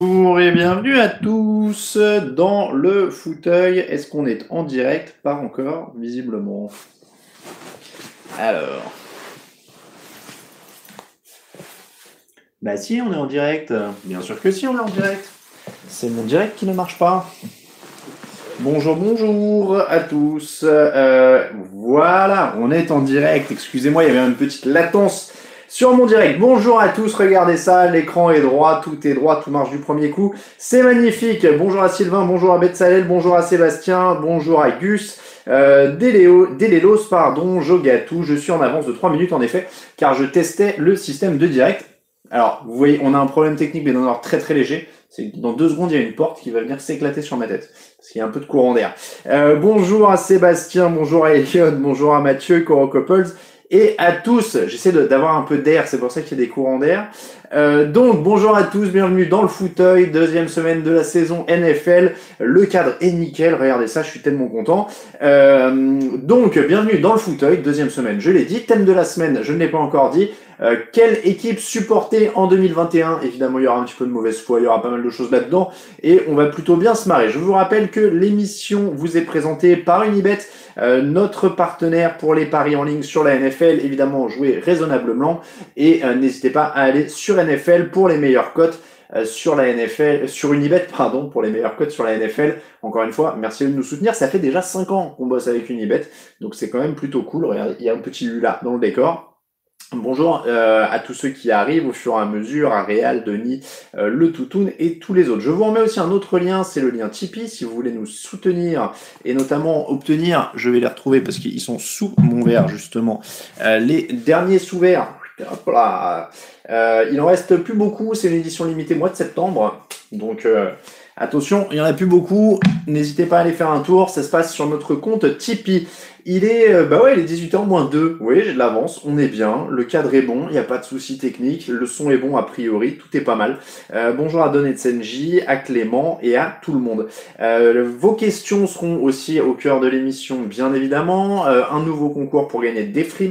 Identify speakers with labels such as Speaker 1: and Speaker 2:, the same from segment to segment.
Speaker 1: Bonjour et bienvenue à tous dans le fauteuil. Est-ce qu'on est en direct? Pas encore, visiblement. Alors... Bah si, on est en direct. Bien sûr que si, on est en direct. C'est mon direct qui ne marche pas. Bonjour, bonjour à tous. Euh, voilà, on est en direct. Excusez-moi, il y avait une petite latence sur mon direct. Bonjour à tous, regardez ça, l'écran est droit, tout est droit, tout marche du premier coup. C'est magnifique. Bonjour à Sylvain, bonjour à Betsalel, bonjour à Sébastien, bonjour à Gus. Euh, Délélos, pardon, Jogatou, je suis en avance de 3 minutes en effet, car je testais le système de direct. Alors, vous voyez, on a un problème technique, mais dans un très très léger. C'est dans deux secondes, il y a une porte qui va venir s'éclater sur ma tête. Parce qu'il y a un peu de courant d'air. Euh, bonjour à Sébastien, bonjour à Elion, bonjour à Mathieu, Coro Couples et à tous. J'essaie d'avoir un peu d'air, c'est pour ça qu'il y a des courants d'air. Euh, donc bonjour à tous, bienvenue dans le fauteuil, deuxième semaine de la saison NFL. Le cadre est nickel, regardez ça, je suis tellement content. Euh, donc bienvenue dans le fauteuil, deuxième semaine, je l'ai dit. Thème de la semaine, je ne l'ai pas encore dit. Euh, quelle équipe supporter en 2021 Évidemment, il y aura un petit peu de mauvaise foi, il y aura pas mal de choses là-dedans, et on va plutôt bien se marrer. Je vous rappelle que l'émission vous est présentée par Unibet, euh, notre partenaire pour les paris en ligne sur la NFL. Évidemment, jouez raisonnablement, et euh, n'hésitez pas à aller sur NFL pour les meilleures cotes. sur la NFL, sur Unibet, pardon, pour les meilleures cotes sur la NFL. Encore une fois, merci de nous soutenir. Ça fait déjà 5 ans qu'on bosse avec Unibet, donc c'est quand même plutôt cool. Regardez, il y a un petit Lula dans le décor. Bonjour euh, à tous ceux qui arrivent au fur et à mesure, à Réal, Denis, euh, le Toutoun et tous les autres. Je vous remets aussi un autre lien, c'est le lien Tipeee, si vous voulez nous soutenir et notamment obtenir, je vais les retrouver parce qu'ils sont sous mon verre justement, euh, les derniers sous-verts. Il en reste plus beaucoup, c'est une édition limitée mois de septembre, donc attention, il n'y en a plus beaucoup, n'hésitez pas à aller faire un tour, ça se passe sur notre compte Tipeee. Il est, euh, bah ouais, il est 18h moins 2. Oui, j'ai de l'avance, on est bien, le cadre est bon, il n'y a pas de souci technique, le son est bon a priori, tout est pas mal. Euh, bonjour à Don Senji, à Clément et à tout le monde. Euh, vos questions seront aussi au cœur de l'émission, bien évidemment. un nouveau concours pour gagner des free.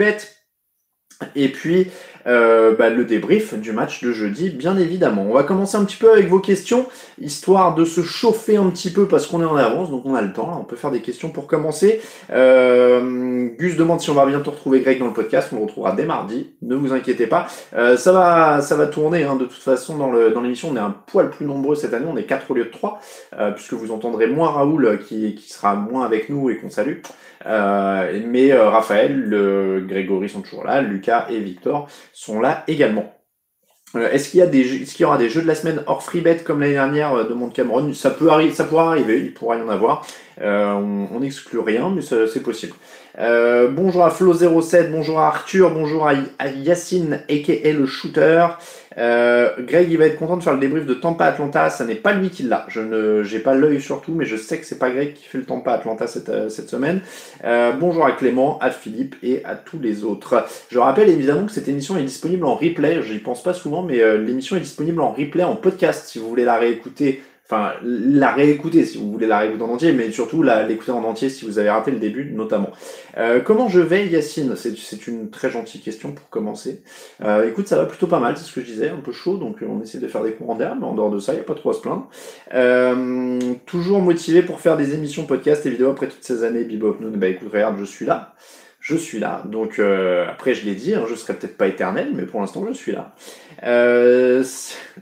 Speaker 1: Et puis, euh, bah, le débrief du match de jeudi, bien évidemment. On va commencer un petit peu avec vos questions, histoire de se chauffer un petit peu parce qu'on est en avance, donc on a le temps. on peut faire des questions pour commencer. Euh, Gus demande si on va bientôt retrouver Greg dans le podcast. On le retrouvera dès mardi. Ne vous inquiétez pas. Euh, ça va, ça va tourner. Hein, de toute façon, dans le dans l'émission, on est un poil plus nombreux cette année. On est 4 au lieu de 3, euh, puisque vous entendrez moins Raoul qui, qui sera moins avec nous et qu'on salue. Euh, mais euh, Raphaël, le, Grégory sont toujours là, Lucas et Victor sont là également. Euh, est-ce qu'il y a des, est-ce qu'il y aura des jeux de la semaine hors free bet comme l'année dernière de Monde Cameron Ça peut arriver, ça pourra arriver, il pourra y en avoir. On n'exclut rien, mais c'est possible. bonjour à Flo07, bonjour à Arthur, bonjour à, Yacine, aka le shooter. Euh, Greg, il va être content de faire le débrief de Tampa Atlanta. Ça n'est pas lui qui l'a. Je ne, j'ai pas l'œil sur tout, mais je sais que c'est pas Greg qui fait le Tampa Atlanta cette, euh, cette semaine. Euh, bonjour à Clément, à Philippe et à tous les autres. Je rappelle évidemment que cette émission est disponible en replay. J'y pense pas souvent, mais l'émission est disponible en replay, en podcast, si vous voulez la réécouter enfin la réécouter si vous voulez la réécouter en entier, mais surtout l'écouter en entier si vous avez raté le début notamment. Euh, comment je vais Yacine? C'est une très gentille question pour commencer. Euh, écoute, ça va plutôt pas mal, c'est ce que je disais, un peu chaud, donc on essaie de faire des courants d'air, mais en dehors de ça, il n'y a pas trop à se plaindre. Euh, toujours motivé pour faire des émissions podcast et vidéos après toutes ces années, Bebop Noon, bah écoute, regarde, je suis là je suis là. Donc après, je l'ai dit, hein, je serai peut-être pas éternel, mais pour l'instant, je suis là.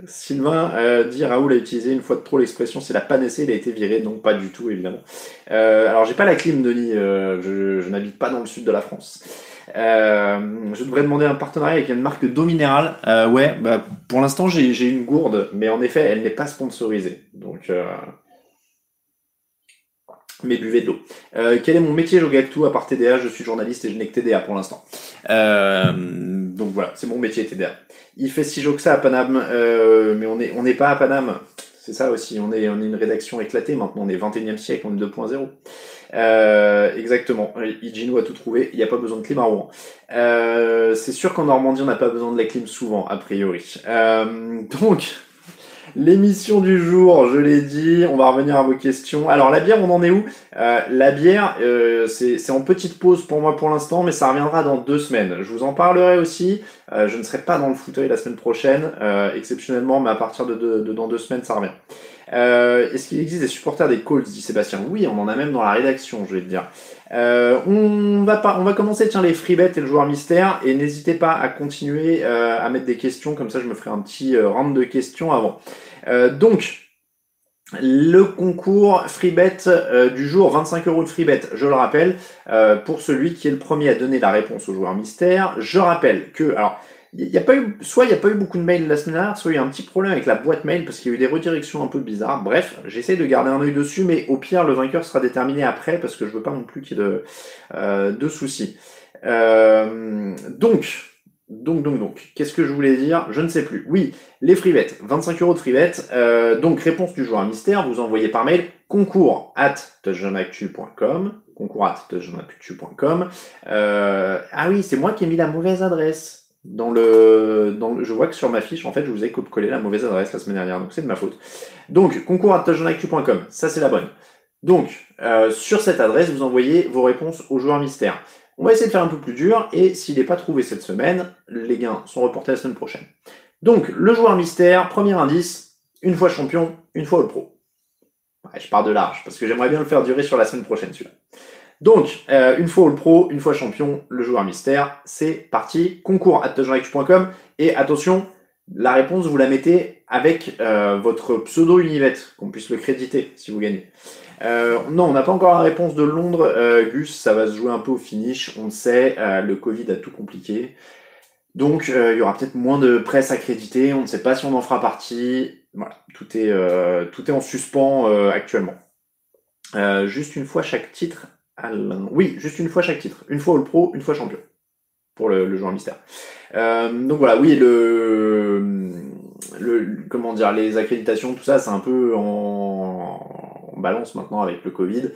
Speaker 1: Sylvain euh, dit Raoul a utilisé une fois de trop l'expression c'est la panacée, il a été viré. Non, pas du tout, évidemment. Euh, alors, j'ai pas la clim, Denis, euh, je, je n'habite pas dans le sud de la France. Euh, je devrais demander un partenariat avec une marque d'eau minérale. Euh, ouais, bah, pour l'instant, j'ai une gourde, mais en effet, elle n'est pas sponsorisée. Donc, euh, mais buvez de l'eau. Euh, quel est mon métier Jogactu à part TDA Je suis journaliste et je n'ai que TDA pour l'instant. Euh, donc voilà, c'est mon métier TDA. Il fait si que ça à Paname, euh, mais on n'est on pas à Paname. C'est ça aussi, on est, on est une rédaction éclatée maintenant, on est 21e siècle, on est 2.0. Euh, exactement, Igino a tout trouvé, il n'y a pas besoin de clim à Rouen. Euh, c'est sûr qu'en Normandie, on n'a pas besoin de la clim souvent, a priori. Euh, donc, l'émission du jour, je l'ai dit, on va revenir à vos questions. Alors, la bière, on en est où? Euh, La bière, euh, c'est en petite pause pour moi pour l'instant, mais ça reviendra dans deux semaines. Je vous en parlerai aussi. Euh, je ne serai pas dans le fauteuil la semaine prochaine, euh, exceptionnellement, mais à partir de, de- de dans deux semaines, ça revient. Euh, Est-ce qu'il existe des supporters des Colts? dit Sébastien. Oui, on en a même dans la rédaction, je vais te dire. Euh, on va on va commencer tiens les free bets et le joueur mystère et n'hésitez pas à continuer euh, à mettre des questions comme ça je me ferai un petit euh, de questions avant. Euh, donc le concours free bet du jour 25 euros de free bet je le rappelle pour celui qui est le premier à donner la réponse au joueur mystère. Je rappelle que alors y a pas eu, soit il n'y a pas eu beaucoup de mails la semaine dernière, soit il y a un petit problème avec la boîte mail parce qu'il y a eu des redirections un peu bizarres. Bref, j'essaie de garder un œil dessus, mais au pire, le vainqueur sera déterminé après parce que je veux pas non plus qu'il y ait de, euh, de soucis. Euh, donc, donc, donc, donc, qu'est-ce que je voulais dire? Je ne sais plus. Oui, les bets, 25 euros de bet. Euh, donc, réponse du joueur mystère, vous envoyez par mail concours at touchdownactu.com concours at touchdownactu.com euh, Ah oui, c'est moi qui ai mis la mauvaise adresse dans le, je vois que sur ma fiche, en fait, je vous ai collé la mauvaise adresse la semaine dernière, donc c'est de ma faute. Donc, concours ça c'est la bonne. Donc, euh, sur cette adresse, vous envoyez vos réponses au joueur mystère. On va essayer de faire un peu plus dur, et s'il n'est pas trouvé cette semaine, les gains sont reportés la semaine prochaine. Donc, le joueur mystère, premier indice, une fois champion, une fois le pro. Je pars de large, parce que j'aimerais bien le faire durer sur la semaine prochaine, celui-là. Donc, euh, une fois All Pro, une fois champion, le joueur mystère, c'est parti. Concours at. Et attention, la réponse, vous la mettez avec euh, votre pseudo Univette, qu'on puisse le créditer si vous gagnez. Euh, non, on n'a pas encore la réponse de Londres. Gus, ça va se jouer un peu au finish. On le sait, le Covid a tout compliqué. Donc, il y aura peut-être moins de presse accréditée. On ne sait pas si on en fera partie. Voilà, tout est, tout est en suspens actuellement. Juste une fois chaque titre. Oui, juste une fois chaque titre. Une fois All Pro, une fois champion. Pour le, le joueur mystère. Euh, donc voilà, oui, le, le, comment dire, les accréditations, tout ça, c'est un peu en, en balance maintenant avec le Covid.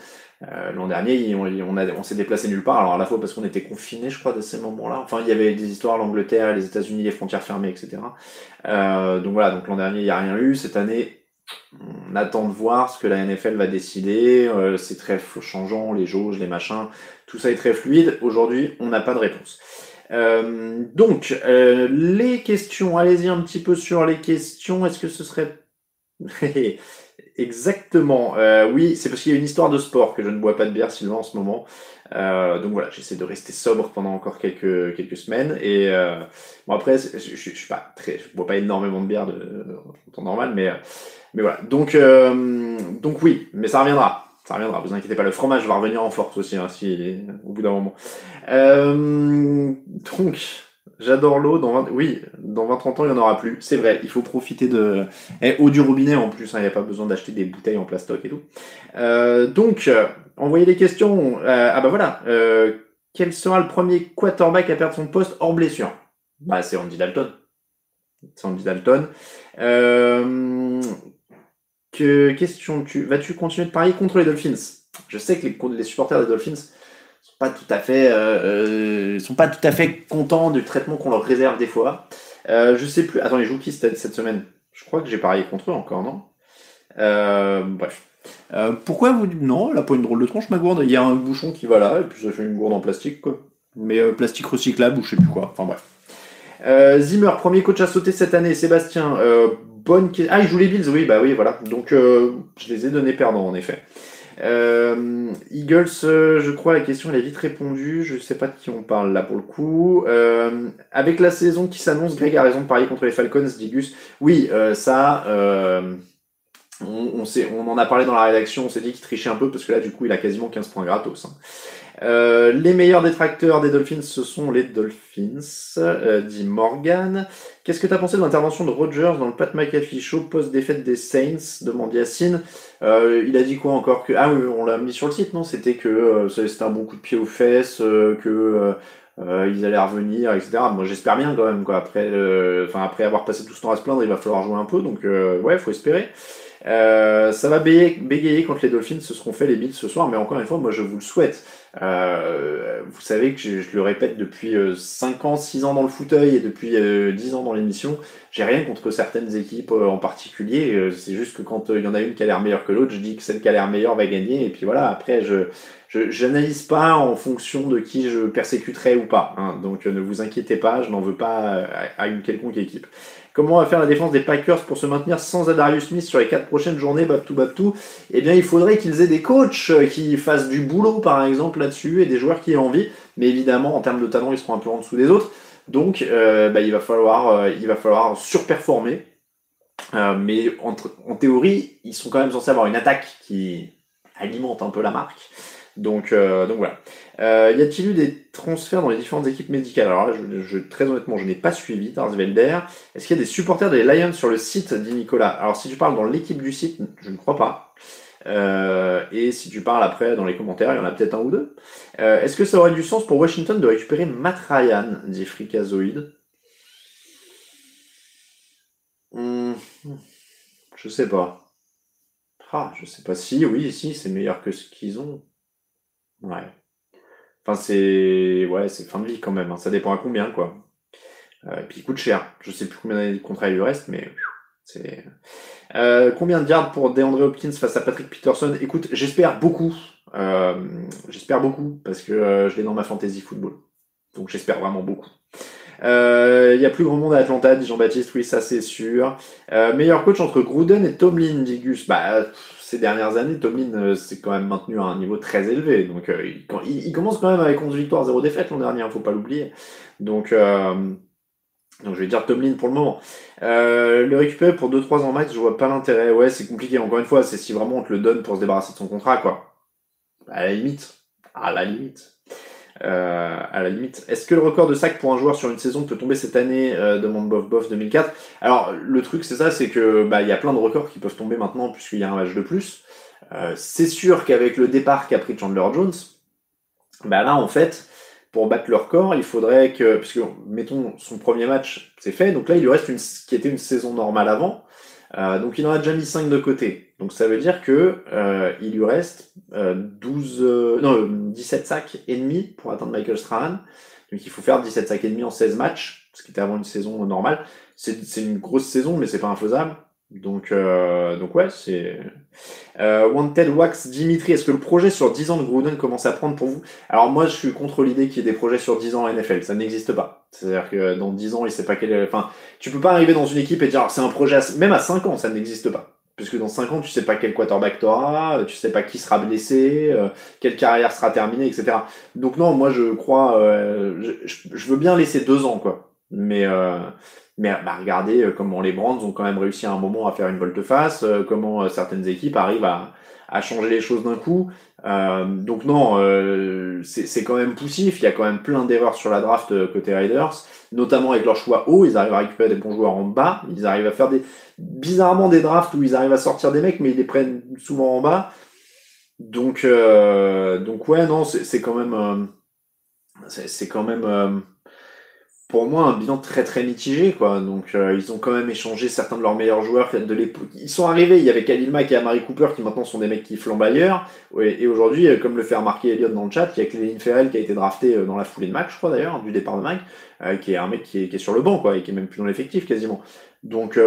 Speaker 1: Euh, L'an dernier, on, s'est déplacé nulle part. Alors à la fois parce qu'on était confinés, je crois, à ces moments-là. Enfin, il y avait des histoires, l'Angleterre, les États-Unis, les frontières fermées, etc. Euh, donc voilà, donc l'an dernier, il n'y a rien eu. Cette année, on attend de voir ce que la NFL va décider. Euh, c'est très changeant, les jauges, les machins, tout ça est très fluide. Aujourd'hui, on n'a pas de réponse. Euh, donc, euh, les questions, allez-y un petit peu sur les questions. Est-ce que ce serait... Exactement. Euh, oui, c'est parce qu'il y a une histoire de sport que je ne bois pas de bière, Sylvain, en ce moment. Euh, donc voilà, j'essaie de rester sobre pendant encore quelques, quelques semaines. Et euh, bon, après, je, je, je suis pas très, je bois pas énormément de bière de, de- en temps normal, mais, euh, mais voilà. Donc, euh, donc oui, mais ça reviendra. Ça reviendra, vous inquiétez pas. Le fromage va revenir en force aussi, hein, si, au bout d'un moment. Euh, donc, j'adore l'eau. Dans 20 oui, dans 20-30 ans, il n'y en aura plus. C'est vrai, il faut profiter de. Et eau du robinet en plus, hein, il n'y a pas besoin d'acheter des bouteilles en plastoc et tout. Euh, donc, euh, envoyez des questions. Euh, ah bah voilà. Euh, quel sera le premier quarterback à perdre son poste hors blessure? Bah, c'est Andy Dalton. C'est Andy Dalton. Euh, que question tu vas-tu continuer de parier contre les Dolphins? Je sais que les, les supporters des Dolphins sont pas tout à fait euh, euh, sont pas tout à fait contents du traitement qu'on leur réserve des fois. Euh, je sais plus. Attends, ils jouent qui cette, cette semaine? Je crois que j'ai parié contre eux encore, non? Bref. Pourquoi vous Non, elle a pas une drôle de tronche, ma gourde. Il y a un bouchon qui va là, et puis ça fait une gourde en plastique, quoi. Mais plastique recyclable ou je sais plus quoi. Enfin bref. Zimmer, premier coach à sauter cette année. Sébastien, Ah, il joue les Bills, oui, bah oui, voilà. Donc, euh, je les ai donnés perdants, en effet. Euh, Eagles, euh, je crois, la question elle est vite répondue. Je sais pas de qui on parle là pour le coup. Avec la saison qui s'annonce, Greg a raison de parier contre les Falcons, dit Gus. Oui, ça, on, en a parlé dans la rédaction, on s'est dit qu'il trichait un peu parce que là, du coup, il a quasiment 15 points gratos. Hein. Les meilleurs détracteurs des Dolphins, ce sont les Dolphins, dit Morgan. Qu'est-ce que tu as pensé de l'intervention de Rogers dans le Pat McAfee Show post-défaite des Saints demande Yacine. Euh, il a dit quoi encore Ah oui, on l'a mis sur le site, non? C'était que euh, c'était un bon coup de pied aux fesses, que ils allaient revenir, etc. Moi, j'espère bien quand même. Quoi. Après, après avoir passé tout ce temps à se plaindre, il va falloir jouer un peu. Donc, ouais, faut espérer. Euh, ça va bégayer, quand les Dolphins se seront fait les Bills ce soir, mais encore une fois, moi je vous le souhaite. Euh, vous savez que je, le répète depuis 5 euh, ans, 6 ans dans le fauteuil et depuis 10 ans dans l'émission, j'ai rien contre certaines équipes en particulier. C'est juste que quand il y en a une qui a l'air meilleure que l'autre, je dis que celle qui a l'air meilleure va gagner. Et puis voilà, après, je j'analyse pas en fonction de qui je persécuterai ou pas. Hein. Donc ne vous inquiétez pas, je n'en veux pas à une quelconque équipe. Comment va faire la défense des Packers pour se maintenir sans Adarius Smith sur les quatre prochaines journées, Babtou Babtou Eh bien, il faudrait qu'ils aient des coachs euh, qui fassent du boulot, par exemple, là-dessus, et des joueurs qui aient envie. Mais évidemment, en termes de talent, ils seront un peu en dessous des autres. Donc, euh, bah, il, va falloir, euh, il va falloir surperformer. mais en, théorie, ils sont quand même censés avoir une attaque qui alimente un peu la marque. Donc, donc voilà. Euh, y a-t-il eu des transferts dans les différentes équipes médicales? Alors là, je, très honnêtement, je n'ai pas suivi Tarsvelder. Est-ce qu'il y a des supporters des Lions sur le site, dit Nicolas? Alors si tu parles dans l'équipe du site, je ne crois pas. Euh, et si tu parles après dans les commentaires, il y en a peut-être un ou deux. Euh, est-ce que ça aurait du sens pour Washington de récupérer Matt Ryan, dit Frikazoid hmm, Je sais pas. Ah, je sais pas si, oui, si, c'est meilleur que ce qu'ils ont. Ouais. Enfin, c'est ouais, c'est fin de vie quand même. Hein. Ça dépend à combien, quoi. Euh, et puis il coûte cher. Je sais plus combien de contrat il reste, mais c'est. Euh, combien de yards pour DeAndre Hopkins face à Patrick Peterson? Écoute, j'espère beaucoup. Euh, j'espère beaucoup parce que je l'ai dans ma fantasy football. Donc j'espère vraiment beaucoup. Il y a plus grand monde à Atlanta, dit Jean-Baptiste. Oui, ça c'est sûr. meilleur coach entre Gruden et Tomlin, dit Gus. Bah ces dernières années, Tomlin euh, s'est quand même maintenu à un niveau très élevé. Donc, euh, il, commence quand même avec 11 victoires, 0 défaites l'an dernier, il hein, ne faut pas l'oublier. Donc, euh, donc, je vais dire Tomlin pour le moment. le récupérer pour 2-3 ans max, je vois pas l'intérêt. Ouais, c'est compliqué. Encore une fois, c'est si vraiment on te le donne pour se débarrasser de son contrat, quoi. À la limite. À la limite. Euh, à la limite. Est-ce que le record de sac pour un joueur sur une saison peut tomber cette année euh, demande Bof Bof 2004. Alors le truc c'est ça, c'est que bah il y a plein de records qui peuvent tomber maintenant puisqu'il y a un match de plus. Euh, c'est sûr qu'avec le départ qu'a pris Chandler Jones, bah là en fait pour battre le record, il faudrait que, puisque mettons son premier match c'est fait, donc là il lui reste une, qui était une saison normale avant. Euh, donc il en a déjà mis 5 de côté. Donc ça veut dire que euh, il lui reste euh, 12, euh, non, 17 sacs et demi pour atteindre Michael Strahan. Donc il faut faire 17 sacs et demi en 16 matchs, ce qui était avant une saison normale. C'est une grosse saison, mais c'est pas infaisable. Donc, euh, donc ouais, c'est. Euh, Wanted Wax Dimitri, est-ce que le projet sur 10 ans de Gruden commence à prendre pour vous? Alors moi, je suis contre l'idée qu'il y ait des projets sur 10 ans en NFL. Ça n'existe pas. C'est-à-dire que dans 10 ans, il sait pas quel. Enfin, tu peux pas arriver dans une équipe et dire c'est un projet. Même à 5 ans, ça n'existe pas. Puisque dans 5 ans, tu sais pas quel quarterback t'auras, tu sais pas qui sera blessé, euh, quelle carrière sera terminée, etc. Donc non, moi je crois, euh, je, je, veux bien laisser 2 ans quoi. Mais mais bah, regardez euh, comment les Brands ont quand même réussi à un moment à faire une volte-face, euh, comment euh, certaines équipes arrivent à, à changer les choses d'un coup. Euh, donc non, c'est quand même poussif. Il y a quand même plein d'erreurs sur la draft côté Raiders, notamment avec leur choix haut. Ils arrivent à récupérer des bons joueurs en bas. Ils arrivent à faire des bizarrement des drafts où ils arrivent à sortir des mecs, mais ils les prennent souvent en bas. Donc donc ouais non, c'est quand même c'est quand même pour moi un bilan très très mitigé quoi. Donc euh, ils ont quand même échangé certains de leurs meilleurs joueurs de l'époque. Ils sont arrivés, il y avait Khalil Mack et Amari Cooper qui maintenant sont des mecs qui flambent ailleurs. Et aujourd'hui, euh, comme le fait remarquer Elliott dans le chat, il y a Cléline Ferrell qui a été drafté euh, dans la foulée de Mac, je crois d'ailleurs, du départ de Mac, qui est un mec qui est, qui est, sur le banc quoi, et qui est même plus dans l'effectif quasiment. Donc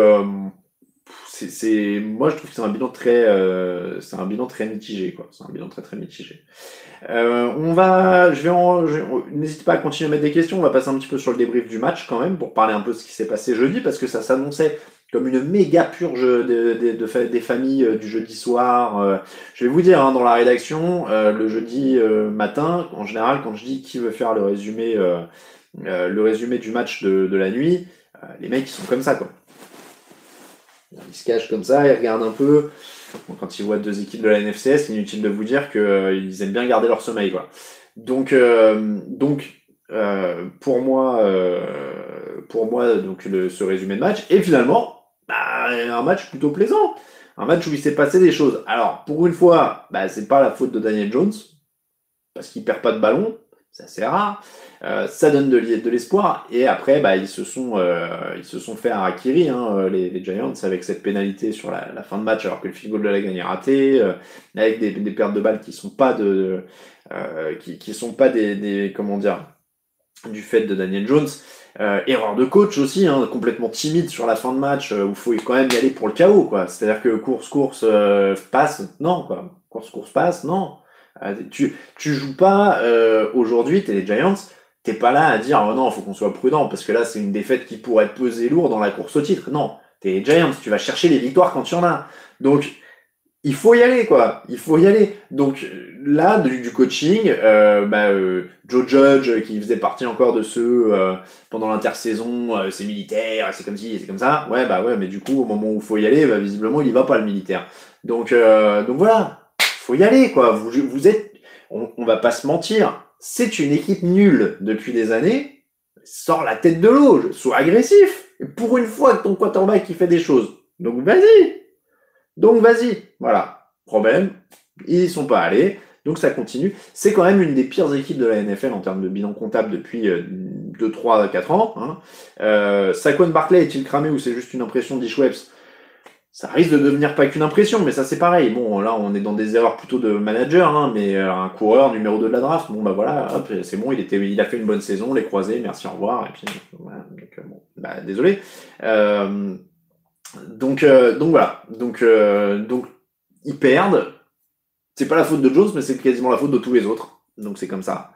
Speaker 1: moi je trouve que c'est un bilan très, euh, mitigé, quoi. C'est. Euh, on va, je vais en, n'hésitez pas à continuer à mettre des questions. On va passer un petit peu sur le débrief du match quand même pour parler un peu de ce qui s'est passé jeudi parce que ça s'annonçait comme une méga purge de, de, des familles euh, du jeudi soir. Je vais vous dire, hein, dans la rédaction, le jeudi matin, en général, quand je dis qui veut faire le résumé, le résumé du match de, de la nuit, les mecs ils sont comme ça quoi. Ils se cachent comme ça, ils regardent un peu. quand ils voient deux équipes de la NFCS, inutile de vous dire qu'ils euh, aiment bien garder leur sommeil. Donc, euh, donc euh, pour moi, pour moi donc le, ce résumé de match, et finalement, bah, un match plutôt plaisant. Un match où il s'est passé des choses. Alors, pour une fois, bah, c'est pas la faute de Daniel Jones, parce qu'il perd pas de ballon, c'est assez rare. Euh, ça donne de, l'espoir. Et après, bah, ils, se sont, euh, ils se sont fait un Akiri, hein, les, les, Giants, avec cette pénalité sur la, la, fin de match, alors que le field de la gagne est raté, euh, avec des, des, pertes de balles qui sont pas de, qui, qui sont pas des, des, comment dire, du fait de Daniel Jones. erreur de coach aussi, hein, complètement timide sur la fin de match, où faut quand même y aller pour le chaos, quoi. C'est-à-dire que course, course, passe, non, quoi. Course, course, passe, non. tu, tu joues pas aujourd'hui, t'es les Giants, t'es pas là à dire oh non, faut qu'on soit prudent parce que là c'est une défaite qui pourrait peser lourd dans la course au titre. Non, t'es Giants, tu vas chercher les victoires quand tu en as. Donc il faut y aller quoi, il faut y aller. Donc là du, coaching, euh, bah, euh, Joe Judge qui faisait partie encore de ceux euh, pendant l'intersaison, euh, c'est militaire, c'est comme ci, c'est comme ça. Ouais bah ouais, mais du coup au moment où il faut y aller, bah, visiblement il y va pas le militaire. Donc donc voilà, faut y aller quoi. Vous vous êtes, on, on va pas se mentir c'est une équipe nulle depuis des années, sors la tête de l'eau, sois agressif. Pour une fois ton quarterback qui fait des choses. Donc vas-y. Donc vas-y. Voilà. Problème, ils sont pas allés. Donc ça continue. C'est quand même une des pires équipes de la NFL en termes de bilan comptable depuis 2, 3, 4 ans. Hein. Euh, Saquon Barclay est-il cramé ou c'est juste une impression d'Ishwebs ça risque de devenir pas qu'une impression, mais ça c'est pareil. Bon, là on est dans des erreurs plutôt de manager, hein, mais euh, un coureur numéro 2 de la draft, bon bah voilà, c'est bon, il était, il a fait une bonne saison, les croisés, merci, au revoir, et puis voilà, donc, euh, bon, bah, désolé. Euh, donc, euh, donc voilà, donc, donc ils perdent. C'est pas la faute de Jones, mais c'est quasiment la faute de tous les autres. Donc c'est comme ça.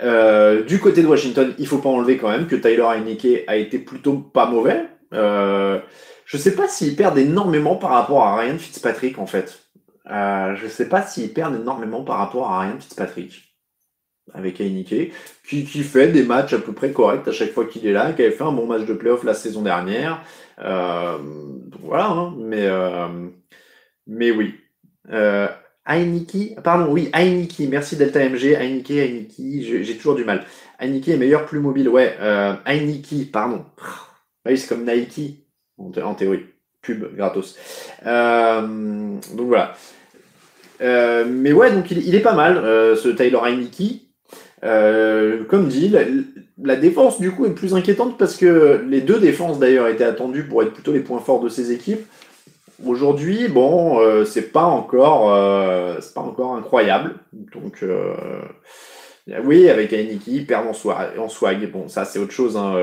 Speaker 1: du côté de Washington, il faut pas enlever quand même que Tyler Heineke a été plutôt pas mauvais. Euh, je sais pas s'ils perdent énormément par rapport à Ryan Fitzpatrick, en fait. Euh, je sais pas s'ils perdent énormément par rapport à Ryan Fitzpatrick. Avec Heineke, qui, fait des matchs à peu près corrects à chaque fois qu'il est là, qui avait fait un bon match de playoff la saison dernière. Euh, voilà, hein, mais, euh, mais oui. Euh, pardon, oui, Heineke, merci Delta MG, Heineke, Heineke, j'ai toujours du mal. Heineke est meilleur, plus mobile, ouais, euh, pardon. Oui, c'est comme Nike, en, théorie. Pub gratos. Euh, donc voilà. Euh, mais ouais, donc il, est pas mal, euh, ce Tyler Heineke. comme dit, la, défense du coup est plus inquiétante parce que les deux défenses d'ailleurs étaient attendues pour être plutôt les points forts de ces équipes. Aujourd'hui, bon, c'est pas encore, c'est pas encore incroyable. Donc oui, avec Heineke, perdre en en swag. Bon, ça c'est autre chose, hein,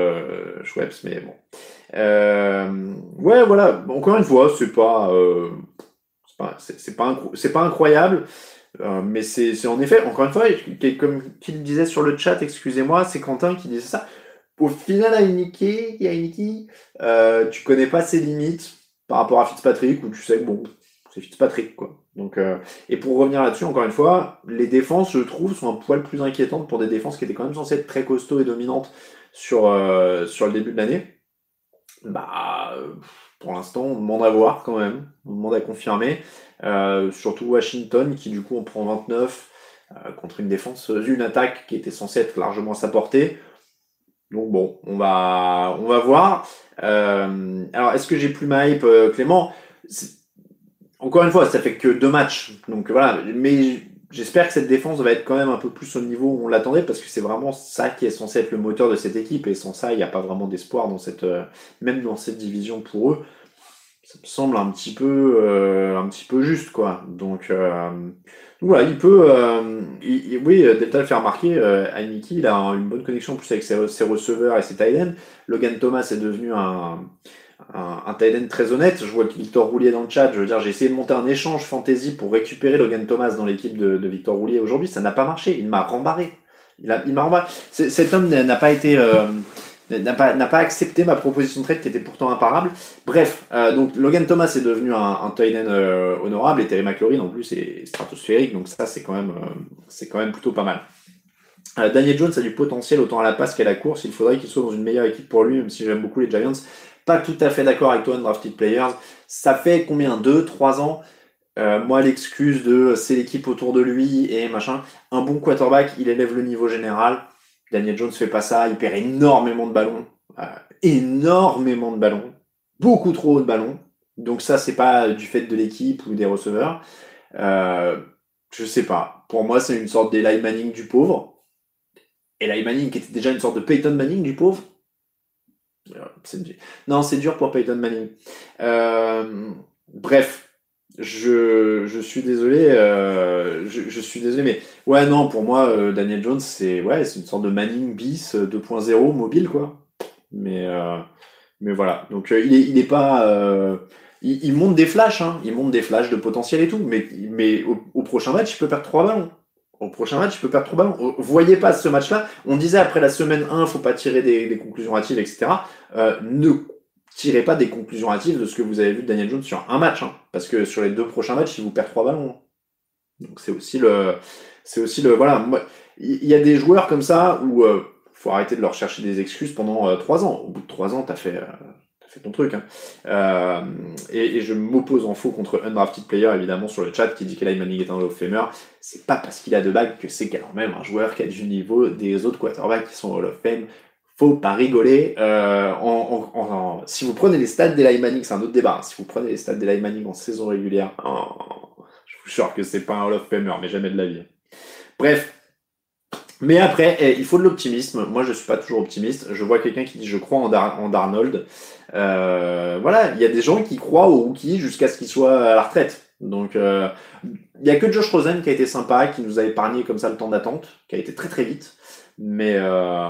Speaker 1: Schweppes, mais bon. Euh, ouais, voilà. Encore une fois, c'est pas, euh, c'est pas, incroyable, euh, mais c'est en effet, encore une fois, comme qu'il disait sur le chat, excusez-moi, c'est Quentin qui disait ça. Au final, Heineke, Heineke, euh, tu connais pas ses limites par rapport à Fitzpatrick, où tu sais que bon, c'est Fitzpatrick, quoi. Donc, euh, et pour revenir là-dessus, encore une fois, les défenses, je trouve, sont un poil plus inquiétantes pour des défenses qui étaient quand même censées être très costauds et dominantes sur, sur le début de l'année. Bah, pour l'instant, on demande à voir quand même, on demande à confirmer. Euh, surtout Washington, qui du coup, on prend 29 contre une défense, une attaque qui était censée être largement à sa portée. Donc bon, on va, on va voir. alors, est-ce que j'ai plus ma hype, Clément? Encore une fois, ça fait que deux matchs. Donc voilà, mais j'espère que cette défense va être quand même un peu plus au niveau où on l'attendait parce que c'est vraiment ça qui est censé être le moteur de cette équipe et sans ça, il n'y a pas vraiment d'espoir dans cette, euh, même dans cette division pour eux. Ça me semble un petit peu, euh, un petit peu juste quoi. Donc, euh, voilà, il peut, oui, Delta le fait remarquer. Aniki, il a une bonne connexion plus avec ses, receveurs et ses tight Logan Thomas est devenu un un, un tight très honnête. Je vois Victor Roulier dans le chat. Je veux dire, j'ai essayé de monter un échange fantasy pour récupérer Logan Thomas dans l'équipe de, Victor Roulier aujourd'hui. Ça n'a pas marché. Il m'a rembarré. Il, rembarré. Cet homme n'a pas été, euh, n'a pas, pas accepté ma proposition de trade qui était pourtant imparable. Bref, euh, donc Logan Thomas est devenu un, un tight euh, honorable et Terry McLaurin en plus est stratosphérique. Donc ça, c'est quand même, c'est quand même plutôt pas mal. Daniel Jones a du potentiel autant à la passe qu'à la course. Il faudrait qu'il soit dans une meilleure équipe pour lui, même si j'aime beaucoup les Giants. Pas tout à fait d'accord avec toi, Drafted Players. Ça fait combien? Deux, trois ans? Euh, Moi, l'excuse de c'est l'équipe autour de lui et machin. Un bon quarterback, il élève le niveau général. Daniel Jones fait pas ça. Il perd énormément de ballons. Euh, énormément de ballons. Beaucoup trop de ballons. Donc ça, c'est pas du fait de l'équipe ou des receveurs. Euh, je sais pas. Pour moi, c'est une sorte d'Eli Manning du pauvre. Eli Manning qui était déjà une sorte de Peyton Manning du pauvre. Non, c'est dur pour Peyton Manning. Euh, bref, je, je suis désolé. euh, je, suis désolé, mais ouais, non, pour moi, euh, Daniel Jones, c'est ouais, une sorte de Manning bis euh, 2.0 mobile, quoi. Mais, mais voilà. Donc, il est, pas. il, il monte des flashs, hein. il monte des flashs de potentiel et tout, mais, mais au, au prochain match, il peut perdre trois ballons. Au prochain match, il peut perdre trois ballons. Vous voyez pas ce match-là. On disait après la semaine 1, faut pas tirer des, conclusions hâtives, etc. Euh, ne tirez pas des conclusions hâtives de ce que vous avez vu de Daniel Jones sur un match, hein, parce que sur les deux prochains matchs, il vous perd trois ballons. Donc c'est aussi le, c'est aussi le, voilà. Il y a des joueurs comme ça où euh, faut arrêter de leur chercher des excuses pendant euh, trois ans. Au bout de trois ans, t'as fait, fait ton truc. Hein. Euh, et, je m'oppose en faux contre Undrafted Player, évidemment, sur le chat, qui dit qu'Eli Manning est un Hall of Famer. C'est pas parce qu'il a deux bagues que c'est quand même un joueur qui a du niveau des autres quarterbacks qui sont Hall of Fame. Faut pas rigoler. Euh, en- en- si vous prenez les stats d'Eli Manning, c'est un autre débat. hein. Si vous prenez les stats d'Eli Manning en saison régulière, oh, je vous jure que c'est pas un Hall of Famer, mais jamais de la vie. Bref. Mais après, eh, il faut de l'optimisme. Moi, je suis pas toujours optimiste. Je vois quelqu'un qui dit je crois en, Dar- en Darnold. Euh, voilà, il y a des gens qui croient au rookie jusqu'à ce qu'il soit à la retraite. Donc, euh, il y a que Josh Rosen qui a été sympa, qui nous a épargné comme ça le temps d'attente, qui a été très très vite. Mais euh,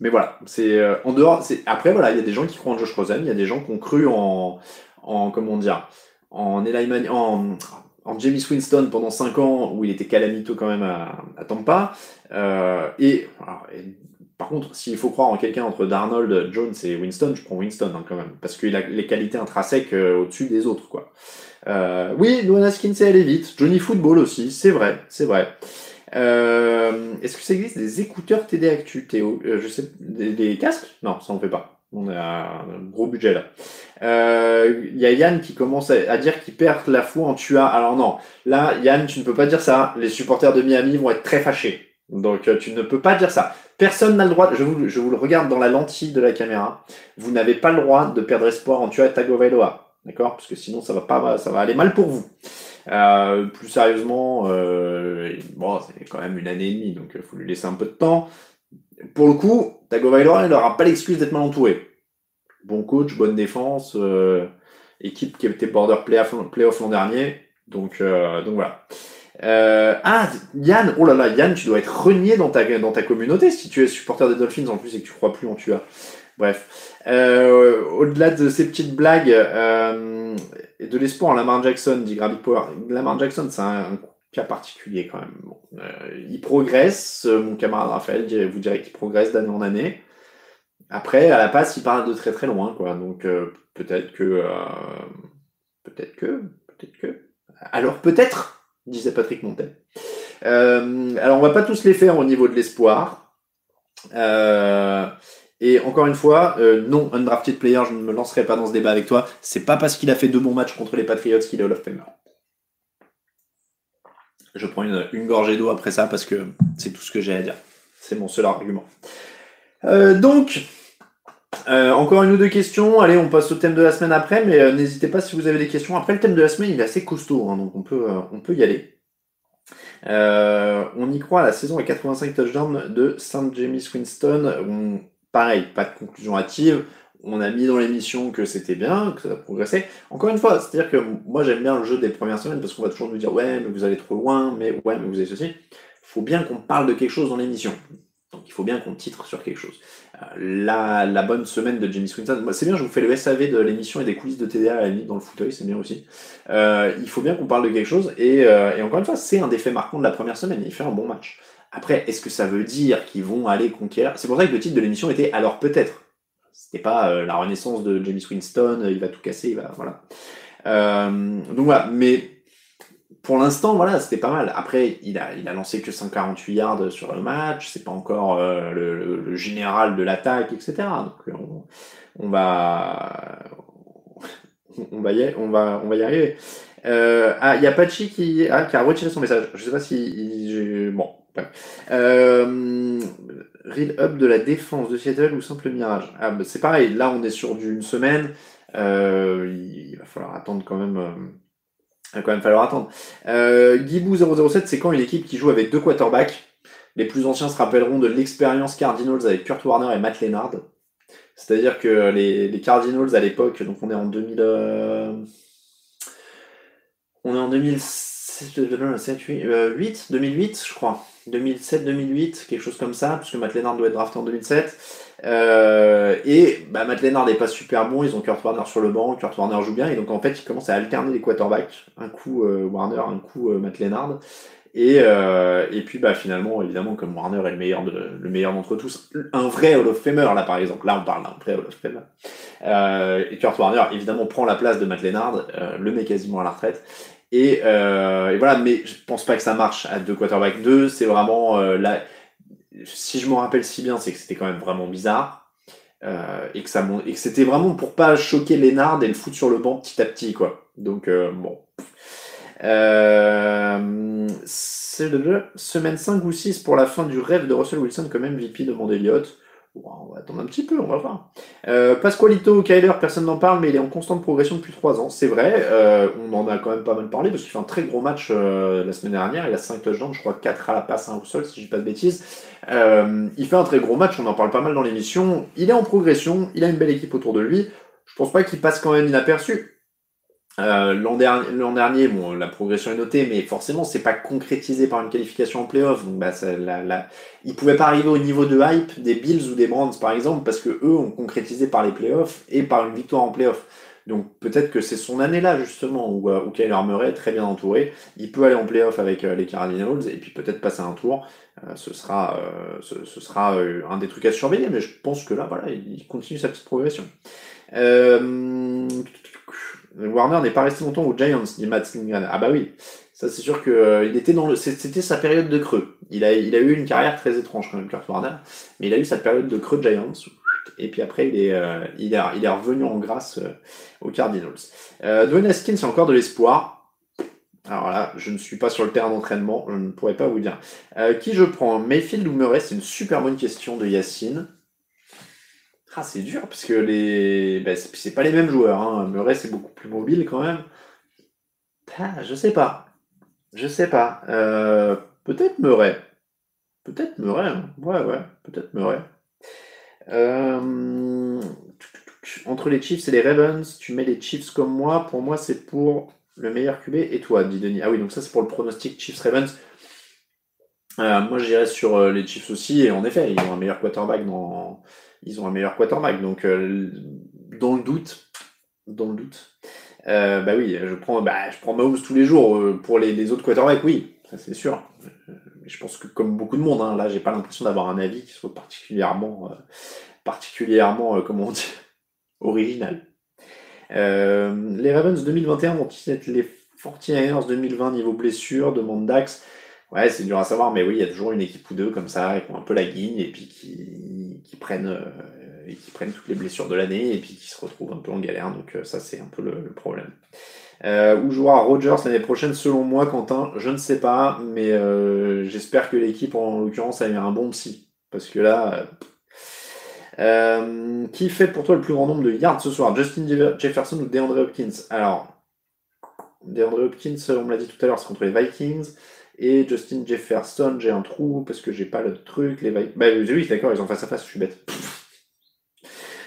Speaker 1: mais voilà, c'est en dehors. Après voilà, il y a des gens qui croient en Josh Rosen, il y a des gens qui ont cru en en comment dire en Eli en en James Winston pendant 5 ans où il était calamito quand même à, Tampa. Euh, et, par contre, s'il faut croire en quelqu'un entre Darnold, Jones et Winston, je prends Winston hein, quand même, parce qu'il a les qualités intrinsèques euh, au-dessus des autres. quoi. Euh, oui, Luana Skin c'est aller vite. Johnny Football aussi, c'est vrai, c'est vrai. Euh, Est-ce que ça existe des écouteurs TD Actu, Théo Euh, Je sais, des, des casques? Non, ça on fait pas. On a un gros budget là. Euh, Il y a Yann qui commence à, dire qu'il perd la foi en Tua. Alors non, là Yann, tu ne peux pas dire ça. Les supporters de Miami vont être très fâchés. Donc euh, tu ne peux pas dire ça. Personne n'a le droit. Je vous, je vous le regarde dans la lentille de la caméra. Vous n'avez pas le droit de perdre espoir en Tua Tagovailoa. D'accord? Parce que sinon ça va pas, ça va aller mal pour vous. Euh, plus sérieusement, euh, bon, c'est quand même une année et demie, donc il faut lui laisser un peu de temps. Pour le coup, Tagovailoa, il n'aura pas l'excuse d'être mal entouré. Bon coach, bonne défense, euh, équipe qui était border playoff, playoff l'an dernier, donc, euh, donc voilà. Euh, ah, Yann, oh là là, Yann, tu dois être renié dans ta, dans ta communauté si tu es supporter des Dolphins en plus et que tu crois plus en Tua. Bref. Euh, Au-delà de ces petites blagues euh, et de l'espoir Lamar Jackson, dit Gravity Power, Lamar Jackson, c'est un particulier quand même. Euh, il progresse, euh, mon camarade Raphaël vous dirait qu'il progresse d'année en année. Après, à la passe, il part de très très loin, quoi. Donc euh, peut-être que, peut-être que, peut-être que. Alors peut-être, disait Patrick Montel. Alors on va pas tous les faire au niveau de l'espoir. Et encore une fois, non, undrafted player, je ne me lancerai pas dans ce débat avec toi. C'est pas parce qu'il a fait deux bons matchs contre les Patriots qu'il est Hall of. Je prends une, gorgée d'eau après ça parce que c'est tout ce que j'ai à dire. C'est mon seul argument. Euh, donc, euh, encore une ou deux questions. Allez, on passe au thème de la semaine après, mais euh, n'hésitez pas si vous avez des questions. Après, le thème de la semaine, il est assez costaud, hein, donc on peut, on peut y aller. On y croit à la saison à 85 touchdowns de St. James Winston. On- pareil, pas de conclusion hâtive. On a mis dans l'émission que c'était bien, que ça a progressé. Encore une fois, c'est-à-dire que moi j'aime bien le jeu des premières semaines parce qu'on va toujours nous dire ouais mais vous allez trop loin, mais ouais mais vous avez ceci. Faut bien qu'on parle de quelque chose dans l'émission. Donc il faut bien qu'on titre sur quelque chose. Euh, la, bonne semaine de Jamie Swinton, c'est bien, je vous fais le SAV de l'émission et des coulisses de TDA à la limite dans le fauteuil, c'est bien aussi. Euh, il faut bien qu'on parle de quelque chose, et, euh, et encore une fois, c'est un des faits marquants de la première semaine, il fait un bon match. Après, est-ce que ça veut dire qu'ils vont aller conquérir? C'est pour ça que le titre de l'émission était Alors peut-être. C'était pas la renaissance de Jamie Winston, il va tout casser, il va. Voilà. donc voilà, mais pour l'instant, voilà, c'était pas mal. Après, il a, il lancé que 148 yards sur le match. C'est pas encore euh, le, général de l'attaque, etc. Donc, on, va, on va y, on on va y arriver. Euh, ah, il y a Pachi qui, ah, qui a retiré son message. Je sais pas si, bon. Euh, real up de la défense de Seattle ou simple mirage. Ah, bah, c'est pareil. Là, on est sur d'une semaine. Euh, il va falloir attendre quand même il va quand même falloir attendre. Euh, Gibou007, c'est quand une équipe qui joue avec deux quarterbacks Les plus anciens se rappelleront de l'expérience Cardinals avec Kurt Warner et Matt Lennard. C'est-à-dire que les, Cardinals à l'époque, donc on est en 2000. Euh, on est en 2007, 2008, 2008, je crois. 2007-2008, quelque chose comme ça, puisque Matt Lennard doit être drafté en 2007. Euh, et bah, Matt Lennard n'est pas super bon, ils ont Kurt Warner sur le banc, Kurt Warner joue bien, et donc en fait ils commencent à alterner les quarterbacks, un coup euh, Warner, un coup euh, Matt Lennard. Et, et puis bah, finalement, évidemment, comme Warner est le meilleur, de, le meilleur d'entre tous, un vrai Hall of Famer là par exemple, là on parle d'un vrai Hall of Famer. et Kurt Warner évidemment prend la place de Matt Lennard, le met quasiment à la retraite. Et, et, voilà, mais je pense pas que ça marche à deux quarterbacks. Deux, c'est vraiment la si je me rappelle si bien, c'est que c'était quand même vraiment bizarre. Euh, et que ça et que c'était vraiment pour pas choquer Lénard et le foutre sur le banc petit à petit quoi. Donc euh, bon. Euh, semaine 5 ou 6 pour la fin du rêve de Russell Wilson comme MVP de Elliott on va attendre un petit peu, on va voir. Euh, Pasqualito, Kyler, personne n'en parle, mais il est en constante progression depuis 3 ans, c'est vrai. Euh, on en a quand même pas mal parlé parce qu'il fait un très gros match euh, la semaine dernière. Il a 5 touchdowns, je crois 4 à la passe, 1 au sol, si je dis pas de bêtises. Euh, il fait un très gros match, on en parle pas mal dans l'émission. Il est en progression, il a une belle équipe autour de lui. Je pense pas qu'il passe quand même inaperçu. Euh, l'an dernier, bon, la progression est notée, mais forcément, c'est pas concrétisé par une qualification en playoff. Donc, bah, ça, pas arriver au niveau de hype des Bills ou des Browns, par exemple, parce que eux ont concrétisé par les playoffs et par une victoire en playoff. Donc, peut-être que c'est son année-là, justement, où, euh, où Kyler Murray est très bien entouré. Il peut aller en playoff avec euh, les Cardinals et puis peut-être passer un tour. Euh, ce sera, ce, ce, sera un des trucs à surveiller, mais je pense que là, voilà, il continue sa petite progression. Euh, Warner n'est pas resté longtemps aux Giants, dit Matt Ah bah oui, ça c'est sûr que euh, était dans le, c'était sa période de creux. Il a, eu une carrière très étrange quand même, Kurt Warner, mais il a eu sa période de creux Giants. Et puis après, il est, euh, revenu en grâce euh, aux Cardinals. Dwayne Haskins, c'est encore de l'espoir. Alors là, je ne suis pas sur le terrain d'entraînement, je ne pourrais pas vous dire. qui je prends? Mayfield ou Murray? C'est une super bonne question de Yacine. Ah, c'est dur parce que les. Ben, c'est pas les mêmes joueurs. Hein. C'est beaucoup plus mobile quand même. Ah, je sais pas. Je sais pas. Euh, peut-être Murray. Peut-être Murray. Hein. Ouais, ouais. Peut-être Murray. Euh, entre les Chiefs et les Ravens, tu mets les Chiefs comme moi. Pour moi, c'est pour le meilleur QB. Et toi, dit Denis. Ah oui, donc ça, c'est pour le pronostic Chiefs-Ravens. Euh, moi, j'irais sur les Chiefs aussi. Et en effet, ils ont un meilleur quarterback dans ils ont un meilleur quarterback. Donc, euh, dans le doute, dans le doute, euh, bah oui, je prends, bah, je prends Mahomes tous les jours. Euh, pour les, autres quarterbacks, oui, ça c'est sûr. Mais je pense que comme beaucoup de monde, hein, là, j'ai pas l'impression d'avoir un avis qui soit particulièrement, particulièrement, comment on dit, original. les Ravens 2021 vont-ils être les 49ers 2020 niveau blessure demande Dax. Ouais, c'est dur à savoir, mais oui, il y a toujours une équipe ou deux comme ça, qui ont un peu la guigne et puis qui, qui prennent, euh, qui prennent toutes les blessures de l'année et puis qui se retrouvent un peu en galère. Donc euh, ça, c'est un peu le, problème. Euh, où jouera Rogers l'année prochaine, selon moi, Quentin Je ne sais pas, mais euh, j'espère que l'équipe, en l'occurrence, a eu un bon psy. Parce que là, qui fait pour toi le plus grand nombre de yards ce soir? Justin Jefferson ou DeAndre Hopkins? Alors, DeAndre Hopkins, on me l'a dit tout à l'heure, c'est contre les Vikings. Et Justin Jefferson, j'ai un trou parce que j'ai pas le truc. Les Bah oui, d'accord, ils ont face à face, je suis bête.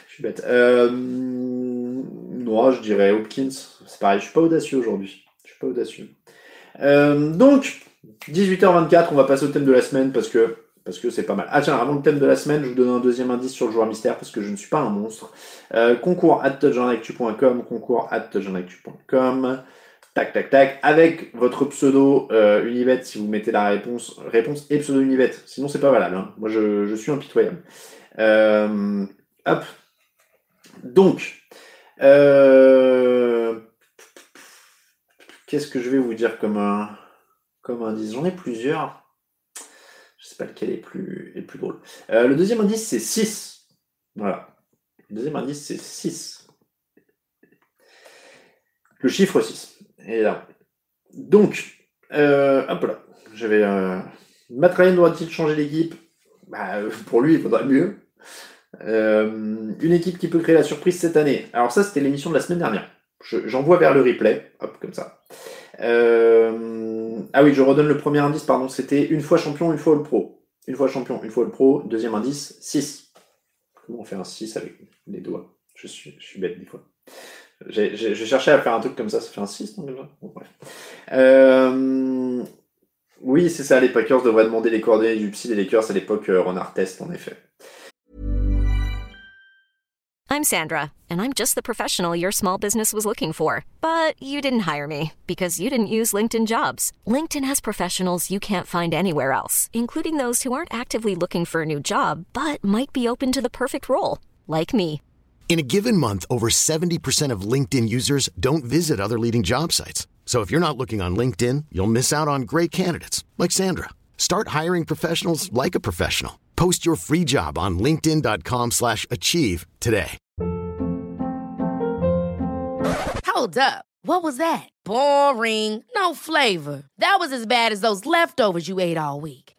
Speaker 1: je suis bête. Euh... Non, je dirais Hopkins. C'est pareil, je suis pas audacieux aujourd'hui. Je suis pas audacieux. Euh, donc, 18h24, on va passer au thème de la semaine parce que c'est pas mal. Ah tiens, avant le thème de la semaine, je vous donne un deuxième indice sur le joueur mystère parce que je ne suis pas un monstre. Euh, concours at concours at. Tac, tac, tac. Avec votre pseudo euh, Unibet, si vous mettez la réponse, réponse et pseudo Unibet. Sinon, c'est pas valable. Hein. Moi, je, suis impitoyable. Euh, hop. Donc, euh, qu'est-ce que je vais vous dire comme un, comme indice? J'en ai plusieurs. Je sais pas lequel est plus, est plus drôle. Euh, le deuxième indice, c'est 6. Voilà. Le deuxième indice, c'est 6. Le chiffre 6. Et là. Donc, euh, hop là. J'avais. Euh, doit-il changer l'équipe? Bah, Pour lui, il faudrait mieux. Euh, une équipe qui peut créer la surprise cette année. Alors, ça, c'était l'émission de la semaine dernière. J'envoie vers le replay. Hop, comme ça. Euh, ah oui, je redonne le premier indice, pardon. C'était une fois champion, une fois le pro. Une fois champion, une fois le pro. Deuxième indice, 6. Comment on fait un 6 avec les doigts? Je suis, je suis bête des fois. Je cherchais à faire un truc comme ça, ça fait un 6 non, déjà bon, bref. euh, Oui, c'est ça, les Packers devraient demander les coordonnées du psy des Lakers à l'époque euh, Renard Test, en effet.
Speaker 2: I'm Sandra, and I'm just the professional your small business was looking for. But you didn't hire me because you didn't use LinkedIn jobs. LinkedIn has professionals you can't find anywhere else, including those who aren't actively looking for a new job but might be open to the perfect role, like me.
Speaker 3: In a given month, over 70% of LinkedIn users don't visit other leading job sites. So if you're not looking on LinkedIn, you'll miss out on great candidates like Sandra. Start hiring professionals like a professional. Post your free job on linkedin.com/achieve today.
Speaker 4: Hold up. What was that? Boring. No flavor. That was as bad as those leftovers you ate all week.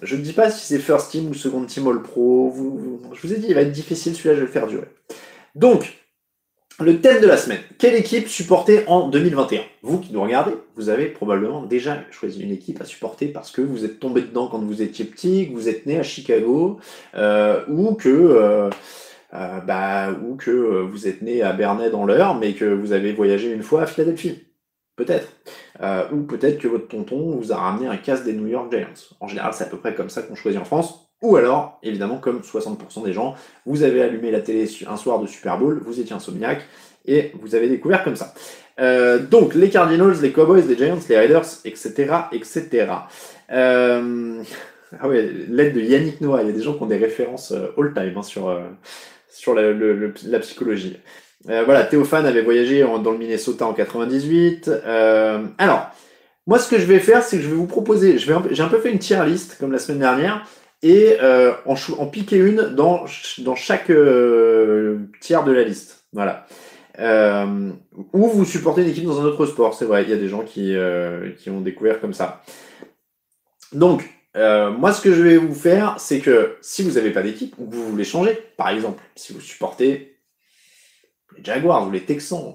Speaker 1: je ne dis pas si c'est First Team ou Second Team All Pro. Je vous ai dit, il va être difficile, celui-là, je vais le faire durer. Donc, le thème de la semaine. Quelle équipe supporter en 2021 Vous qui nous regardez, vous avez probablement déjà choisi une équipe à supporter parce que vous êtes tombé dedans quand vous étiez petit, que vous êtes né à Chicago, euh, ou que... Euh, euh, bah, vous êtes né à Bernay dans l'heure, mais que vous avez voyagé une fois à Philadelphie. Peut-être. Euh, ou peut-être que votre tonton vous a ramené un casque des New York Giants. En général, c'est à peu près comme ça qu'on choisit en France. Ou alors, évidemment, comme 60% des gens, vous avez allumé la télé un soir de Super Bowl, vous étiez insomniaque, et vous avez découvert comme ça. Euh, donc, les Cardinals, les Cowboys, les Giants, les Raiders, etc., etc. Euh... Ah ouais, l'aide de Yannick Noah, il y a des gens qui ont des références euh, all-time hein, sur, sur la, le, la psychologie. Euh, voilà, Théophane avait voyagé dans le Minnesota en 98. Euh, alors, moi, ce que je vais faire, c'est que je vais vous proposer, j'ai un, peu fait une tier list, comme la semaine dernière, et euh, en, piquer une dans, dans chaque tiers de la liste. Voilà. Ou vous supportez une équipe dans un autre sport, c'est vrai, il y a des gens qui, qui ont découvert comme ça. Donc, moi, ce que je vais vous faire, c'est que si vous n'avez pas d'équipe, ou que vous voulez changer, par exemple, si vous supportez les Jaguars ou les Texans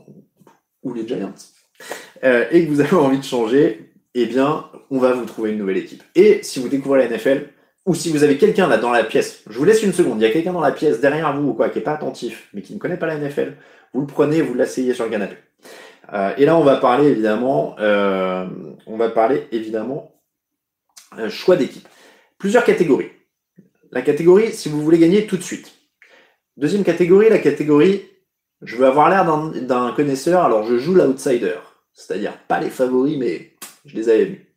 Speaker 1: ou les Giants, euh, et que vous avez envie de changer, eh bien, on va vous trouver une nouvelle équipe. Et si vous découvrez la NFL, ou si vous avez quelqu'un là dans la pièce, je vous laisse une seconde, il y a quelqu'un dans la pièce derrière vous ou quoi, qui est pas attentif, mais qui ne connaît pas la NFL, vous le prenez, vous l'asseyez sur le canapé. Euh, et là, on va parler évidemment, euh, on va parler évidemment choix d'équipe. Plusieurs catégories. La catégorie, si vous voulez gagner tout de suite. Deuxième catégorie, la catégorie je veux avoir l'air d'un connaisseur, alors je joue l'outsider. C'est-à-dire pas les favoris, mais je les avais vus.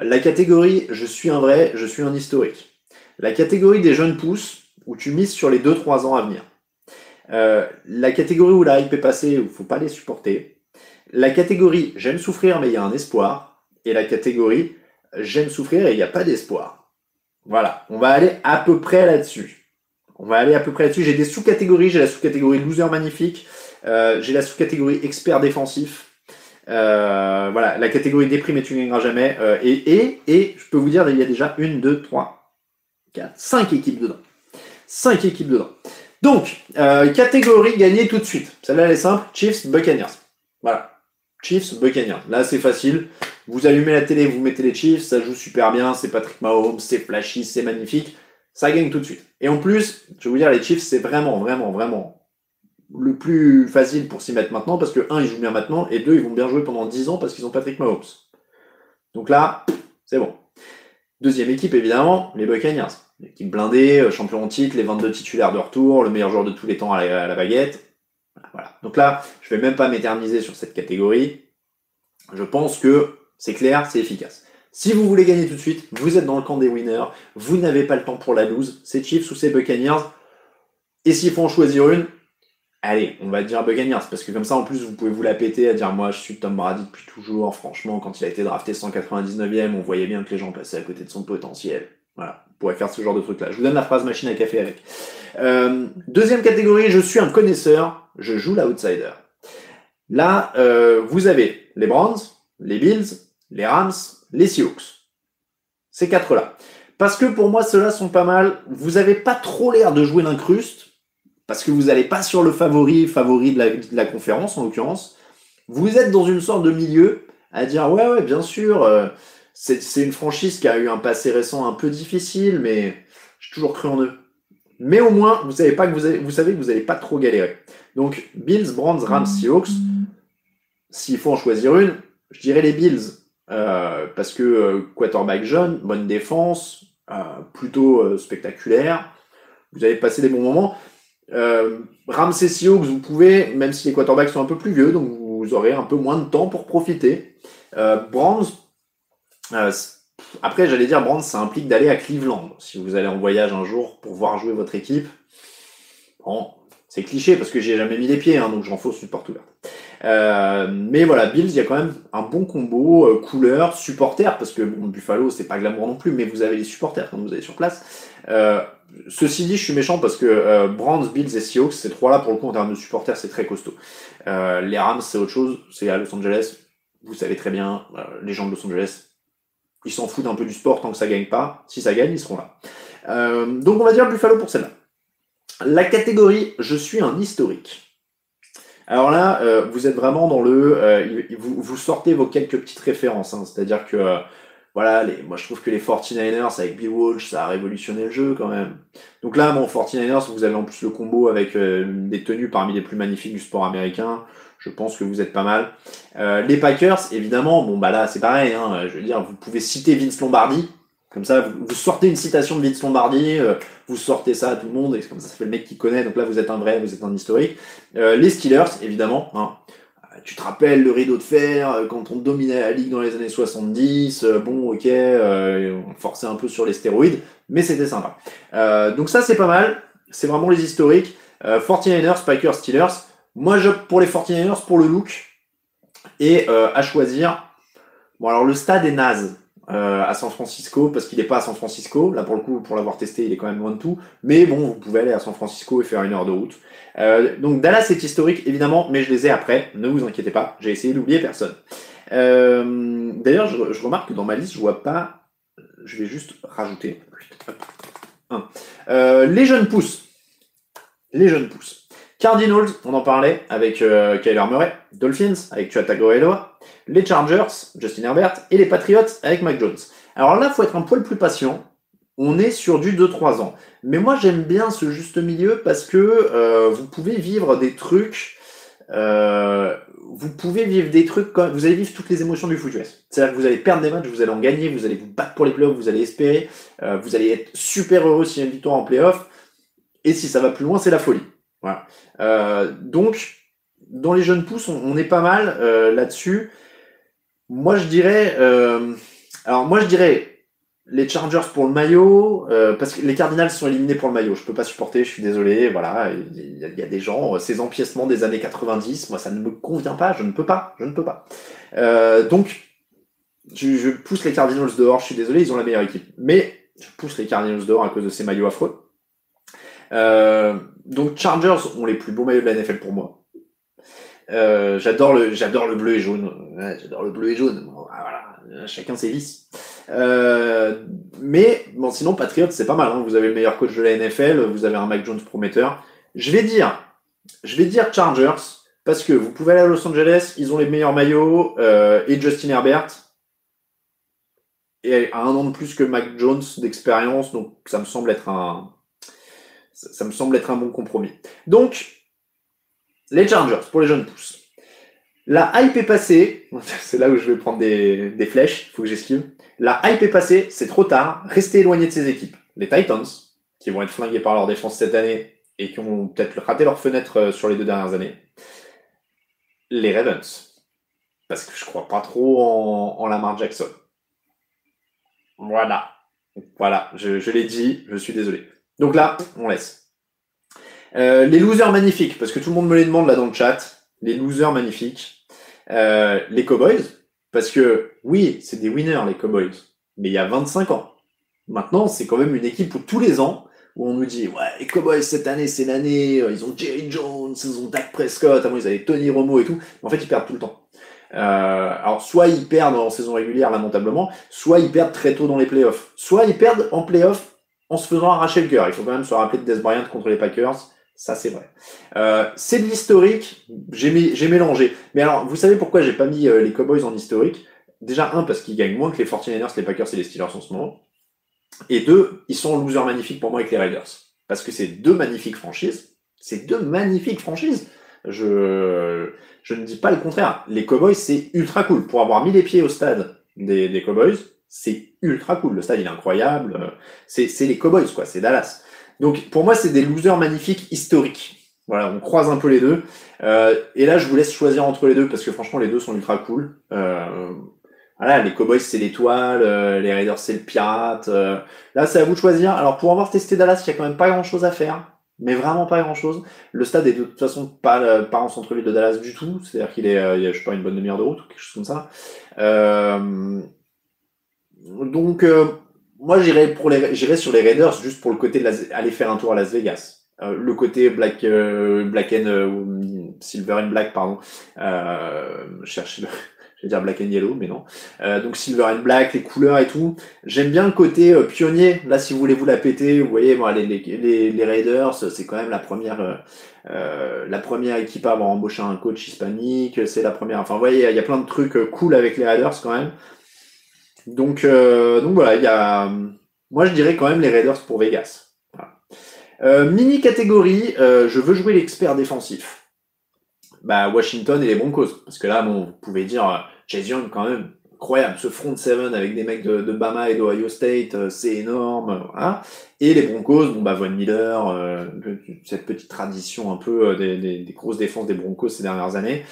Speaker 1: La catégorie je suis un vrai, je suis un historique. La catégorie des jeunes pousses, où tu mises sur les 2-3 ans à venir. Euh, la catégorie où la hype est passée, où il faut pas les supporter. La catégorie j'aime souffrir, mais il y a un espoir. Et la catégorie j'aime souffrir et il n'y a pas d'espoir. Voilà, on va aller à peu près là-dessus. On va aller à peu près là-dessus. J'ai des sous-catégories. J'ai la sous-catégorie loser magnifique. Euh, j'ai la sous-catégorie expert défensif. Euh, voilà, la catégorie déprime et tu ne gagneras jamais. Euh, et, et, et je peux vous dire, il y a déjà une, deux, trois, quatre, cinq équipes dedans. Cinq équipes dedans. Donc, catégorie gagnée tout de suite. Celle-là, elle est simple. Chiefs, Buccaneers. Voilà. Chiefs, Buccaneers. Là, c'est facile. Vous allumez la télé, vous mettez les Chiefs, ça joue super bien, c'est Patrick Mahomes, c'est flashy, c'est magnifique. Ça gagne tout de suite. Et en plus, je vais vous dire, les Chiefs, c'est vraiment, vraiment, vraiment le plus facile pour s'y mettre maintenant parce que, un, ils jouent bien maintenant, et deux, ils vont bien jouer pendant 10 ans parce qu'ils ont Patrick Mahomes. Donc là, c'est bon. Deuxième équipe, évidemment, les Buccaneers. L'équipe blindée, euh, champion en titre, les 22 titulaires de retour, le meilleur joueur de tous les temps à la, baguette. Voilà. Donc là, je vais même pas m'éterniser sur cette catégorie. Je pense que c'est clair, c'est efficace. Si vous voulez gagner tout de suite, vous êtes dans le camp des winners, vous n'avez pas le temps pour la loose, c'est Chiefs ou c'est Buccaneers. Et s'il faut en choisir une, allez, on va dire Buccaneers, parce que comme ça, en plus, vous pouvez vous la péter à dire moi, je suis Tom Brady depuis toujours. Franchement, quand il a été drafté 199e, on voyait bien que les gens passaient à côté de son potentiel. Voilà, on pourrait faire ce genre de truc-là. Je vous donne la phrase machine à café avec. Euh, deuxième catégorie, je suis un connaisseur, je joue l'outsider. Là, euh, vous avez les Browns, les Bills, les Rams, les Seahawks. Ces quatre-là. Parce que pour moi, ceux-là sont pas mal. Vous n'avez pas trop l'air de jouer l'incruste parce que vous n'allez pas sur le favori, favori de la, conférence en l'occurrence. Vous êtes dans une sorte de milieu à dire ouais ouais bien sûr euh, c'est une franchise qui a eu un passé récent un peu difficile mais j'ai toujours cru en eux. Mais au moins vous savez que vous, vous savez que vous n'allez pas trop galérer. Donc Bills, Browns, Rams, Seahawks. S'il faut en choisir une, je dirais les Bills euh, parce que euh, quarterback jeune, bonne défense, plutôt spectaculaire. Vous avez passé des bons moments. Euh, Ramsey Seahawks, vous pouvez, même si les quarterbacks sont un peu plus vieux, donc vous aurez un peu moins de temps pour profiter. Euh, euh, après j'allais dire Brands, ça implique d'aller à Cleveland. Si vous allez en voyage un jour pour voir jouer votre équipe, c'est cliché parce que j'ai jamais mis les pieds, hein, donc j'en fausse une porte ouverte. Euh, mais voilà, Bills, il y a quand même un bon combo, euh, couleur, supporter, parce que bon, Buffalo, c'est pas glamour non plus, mais vous avez les supporters quand vous allez sur place. Euh, ceci dit, je suis méchant parce que euh, Brands, Bills et Seahawks, ces trois-là, pour le coup, en termes de supporters, c'est très costaud. Euh, les Rams, c'est autre chose, c'est à Los Angeles. Vous savez très bien, les gens de Los Angeles, ils s'en foutent un peu du sport tant que ça gagne pas. Si ça gagne, ils seront là. donc on va dire Buffalo pour celle-là. La catégorie, je suis un historique. Alors là, euh, vous êtes vraiment dans le, euh, vous, vous, sortez vos quelques petites références, hein. c'est-à-dire que euh, voilà, les, moi je trouve que les 49ers avec Bill Walsh, ça a révolutionné le jeu quand même. Donc là, bon, 49ers, vous avez en plus le combo avec des tenues parmi les plus magnifiques du sport américain. Je pense que vous êtes pas mal. les Packers, évidemment, bon bah là c'est pareil. Hein, je veux dire, vous pouvez citer Vince Lombardi, comme ça, vous, sortez une citation de Vince Lombardi, euh, vous sortez ça à tout le monde, et comme ça, ça le mec qui connaît, donc là, vous êtes un vrai, vous êtes un historique. Euh, les Steelers, évidemment. Hein. Tu te rappelles le rideau de fer, euh, quand on dominait la ligue dans les années 70, bon, ok, on forçait un peu sur les stéroïdes, mais c'était sympa. donc ça, c'est pas mal. C'est vraiment les historiques. 49ers, Packers, Steelers. Moi, je pour les 49ers, pour le look. Et à choisir... Bon, alors le stade est naze. Euh, à San Francisco parce qu'il n'est pas à San Francisco. Là, pour le coup, pour l'avoir testé, il est quand même loin de tout. Mais bon, vous pouvez aller à San Francisco et faire une heure de route. Euh, donc Dallas est historique, évidemment, mais je les ai après. Ne vous inquiétez pas, j'ai essayé d'oublier personne. Euh, D'ailleurs, je, remarque que dans ma liste, je vois pas. Je vais juste rajouter. Les jeunes pousses. Les jeunes pousses. Cardinals, on en parlait avec Kyler Murray. Dolphins avec Tua Tagovailoa les Chargers, Justin Herbert, et les Patriots avec Mike Jones. Alors là, il faut être un poil plus patient. On est sur du 2-3 ans. Mais moi, j'aime bien ce juste milieu parce que euh, vous pouvez vivre des trucs. Euh, vous pouvez vivre des trucs comme. Vous allez vivre toutes les émotions du foot C'est-à-dire que vous allez perdre des matchs, vous allez en gagner, vous allez vous battre pour les playoffs, vous allez espérer. Euh, vous allez être super heureux s'il y a une victoire en playoff. Et si ça va plus loin, c'est la folie. Voilà. donc, dans les jeunes pousses, on, est pas mal là-dessus. Moi, je dirais. Euh, alors, moi, je dirais les Chargers pour le maillot, euh, parce que les Cardinals sont éliminés pour le maillot. Je peux pas supporter, je suis désolé. Voilà, il y, a, des gens, ces empiècements des années 90, moi, ça ne me convient pas. Je ne peux pas, je ne peux pas. Euh, donc, je, je, pousse les Cardinals dehors. Je suis désolé, ils ont la meilleure équipe, mais je pousse les Cardinals dehors à cause de ces maillots affreux. Euh, donc, Chargers ont les plus beaux maillots de la NFL pour moi. Euh, j'adore le, j'adore le bleu et jaune. j'adore le bleu et jaune. Ah, voilà, chacun ses vices. Euh, mais bon, sinon Patriot c'est pas mal. Hein. Vous avez le meilleur coach de la NFL, vous avez un Mike Jones prometteur. Je vais dire, je vais dire Chargers parce que vous pouvez aller à Los Angeles, ils ont les meilleurs maillots euh, et Justin Herbert et a un an de plus que Mac Jones d'expérience, donc ça me semble être un ça me semble être un bon compromis. Donc les Chargers pour les jeunes pousses. La hype est passée, c'est là où je vais prendre des, flèches, il faut que j'esquive. La hype est passée, c'est trop tard, restez éloigné de ces équipes. Les Titans, qui vont être flingués par leur défense cette année et qui ont peut-être raté leur fenêtre euh, sur les deux dernières années. Les Ravens, parce que je crois pas trop en, Lamar Jackson. Voilà. Voilà, je l'ai dit, je suis désolé. Donc là, on laisse. Euh, les losers magnifiques, parce que tout le monde me les demande là dans le chat. Les losers magnifiques. Euh, les Cowboys, parce que oui, c'est des winners les Cowboys, mais il y a 25 ans. Maintenant, c'est quand même une équipe où tous les ans, où on nous dit ouais les Cowboys cette année c'est l'année, euh, ils ont Jerry Jones, ils ont Dak Prescott, avant ils avaient Tony Romo et tout, mais en fait ils perdent tout le temps. Euh, alors soit ils perdent en saison régulière lamentablement, soit ils perdent très tôt dans les playoffs, soit ils perdent en playoffs en se faisant arracher le cœur. Il faut quand même se rappeler de Des Bryant contre les Packers. Ça, c'est vrai. Euh, c'est de l'historique. J'ai, mélangé. Mais alors, vous savez pourquoi j'ai pas mis euh, les Cowboys en historique? Déjà, un, parce qu'ils gagnent moins que les 49ers, les Packers et les Steelers en ce moment. Et deux, ils sont losers magnifiques pour moi avec les Raiders. Parce que c'est deux magnifiques franchises. C'est deux magnifiques franchises. Je, je ne dis pas le contraire. Les Cowboys, c'est ultra cool. Pour avoir mis les pieds au stade des, des Cowboys, c'est ultra cool. Le stade, il est incroyable. C'est, c'est les Cowboys, quoi. C'est Dallas. Donc, pour moi, c'est des losers magnifiques historiques. Voilà, on croise un peu les deux. Euh, et là, je vous laisse choisir entre les deux parce que franchement, les deux sont ultra cool. Euh, voilà, les Cowboys, c'est l'étoile, euh, les Raiders, c'est le pirate. Euh. là, c'est à vous de choisir. Alors, pour avoir testé Dallas, il y a quand même pas grand-chose à faire. Mais vraiment pas grand-chose. Le stade est de toute façon pas, euh, pas en centre-ville de Dallas du tout. C'est-à-dire qu'il est, y a, je sais pas, une bonne demi-heure de route ou quelque chose comme ça. donc, moi, j'irais pour les, j'irais sur les Raiders juste pour le côté de la, aller faire un tour à Las Vegas. Euh, le côté black, euh, black and euh, silver and black, pardon. Euh, je cherche le, je vais dire black and yellow, mais non. donc silver and black, les couleurs et tout. J'aime bien le côté pionnier. Là, si vous voulez vous la péter, vous voyez, bon, les, les, les, Raiders, c'est quand même la première, la première équipe à avoir embauché un coach hispanique. C'est la première. Enfin, vous voyez, il y a plein de trucs cool avec les Raiders quand même. Donc, euh, donc voilà, il y a. Moi, je dirais quand même les Raiders pour Vegas. Euh, mini catégorie, euh, je veux jouer l'expert défensif. Bah, Washington et les Broncos. Parce que là, bon, vous pouvez dire, Chase Young, quand même, incroyable. Ce front seven avec des mecs de, Bama et d'Ohio State, c'est énorme. Voilà. Et les Broncos, bon, bah, Von Miller, cette petite tradition un peu des, des, des, grosses défenses des Broncos ces dernières années.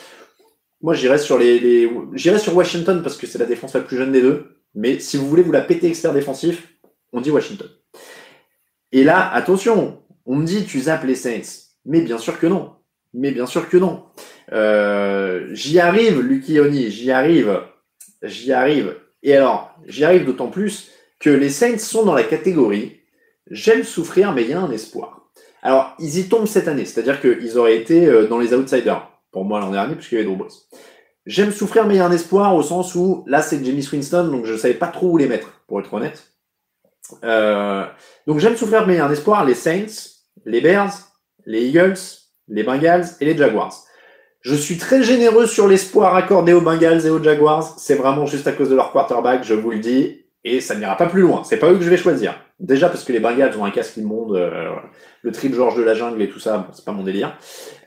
Speaker 1: Moi, j'irais sur les, les... j'irais sur Washington parce que c'est la défense la plus jeune des deux. Mais si vous voulez vous la péter expert défensif, on dit Washington. Et là, attention, on me dit tu zappes les Saints. Mais bien sûr que non. Mais bien sûr que non. Euh, j'y arrive, Lucky j'y arrive. J'y arrive. Et alors, j'y arrive d'autant plus que les Saints sont dans la catégorie j'aime souffrir, mais il y a un espoir. Alors, ils y tombent cette année, c'est-à-dire qu'ils auraient été euh, dans les outsiders, pour moi l'an dernier, puisqu'il y avait Drew J'aime souffrir, mais il y a un espoir au sens où là c'est Jamie Winston, donc je ne savais pas trop où les mettre, pour être honnête. Euh, donc j'aime souffrir, mais il y a un espoir. Les Saints, les Bears, les Eagles, les Bengals et les Jaguars. Je suis très généreux sur l'espoir accordé aux Bengals et aux Jaguars. C'est vraiment juste à cause de leur quarterback, je vous le dis. Et ça n'ira pas plus loin. C'est pas eux que je vais choisir. Déjà parce que les Bengals ont un casque immonde, euh, le trip George de la jungle et tout ça, bon, c'est pas mon délire.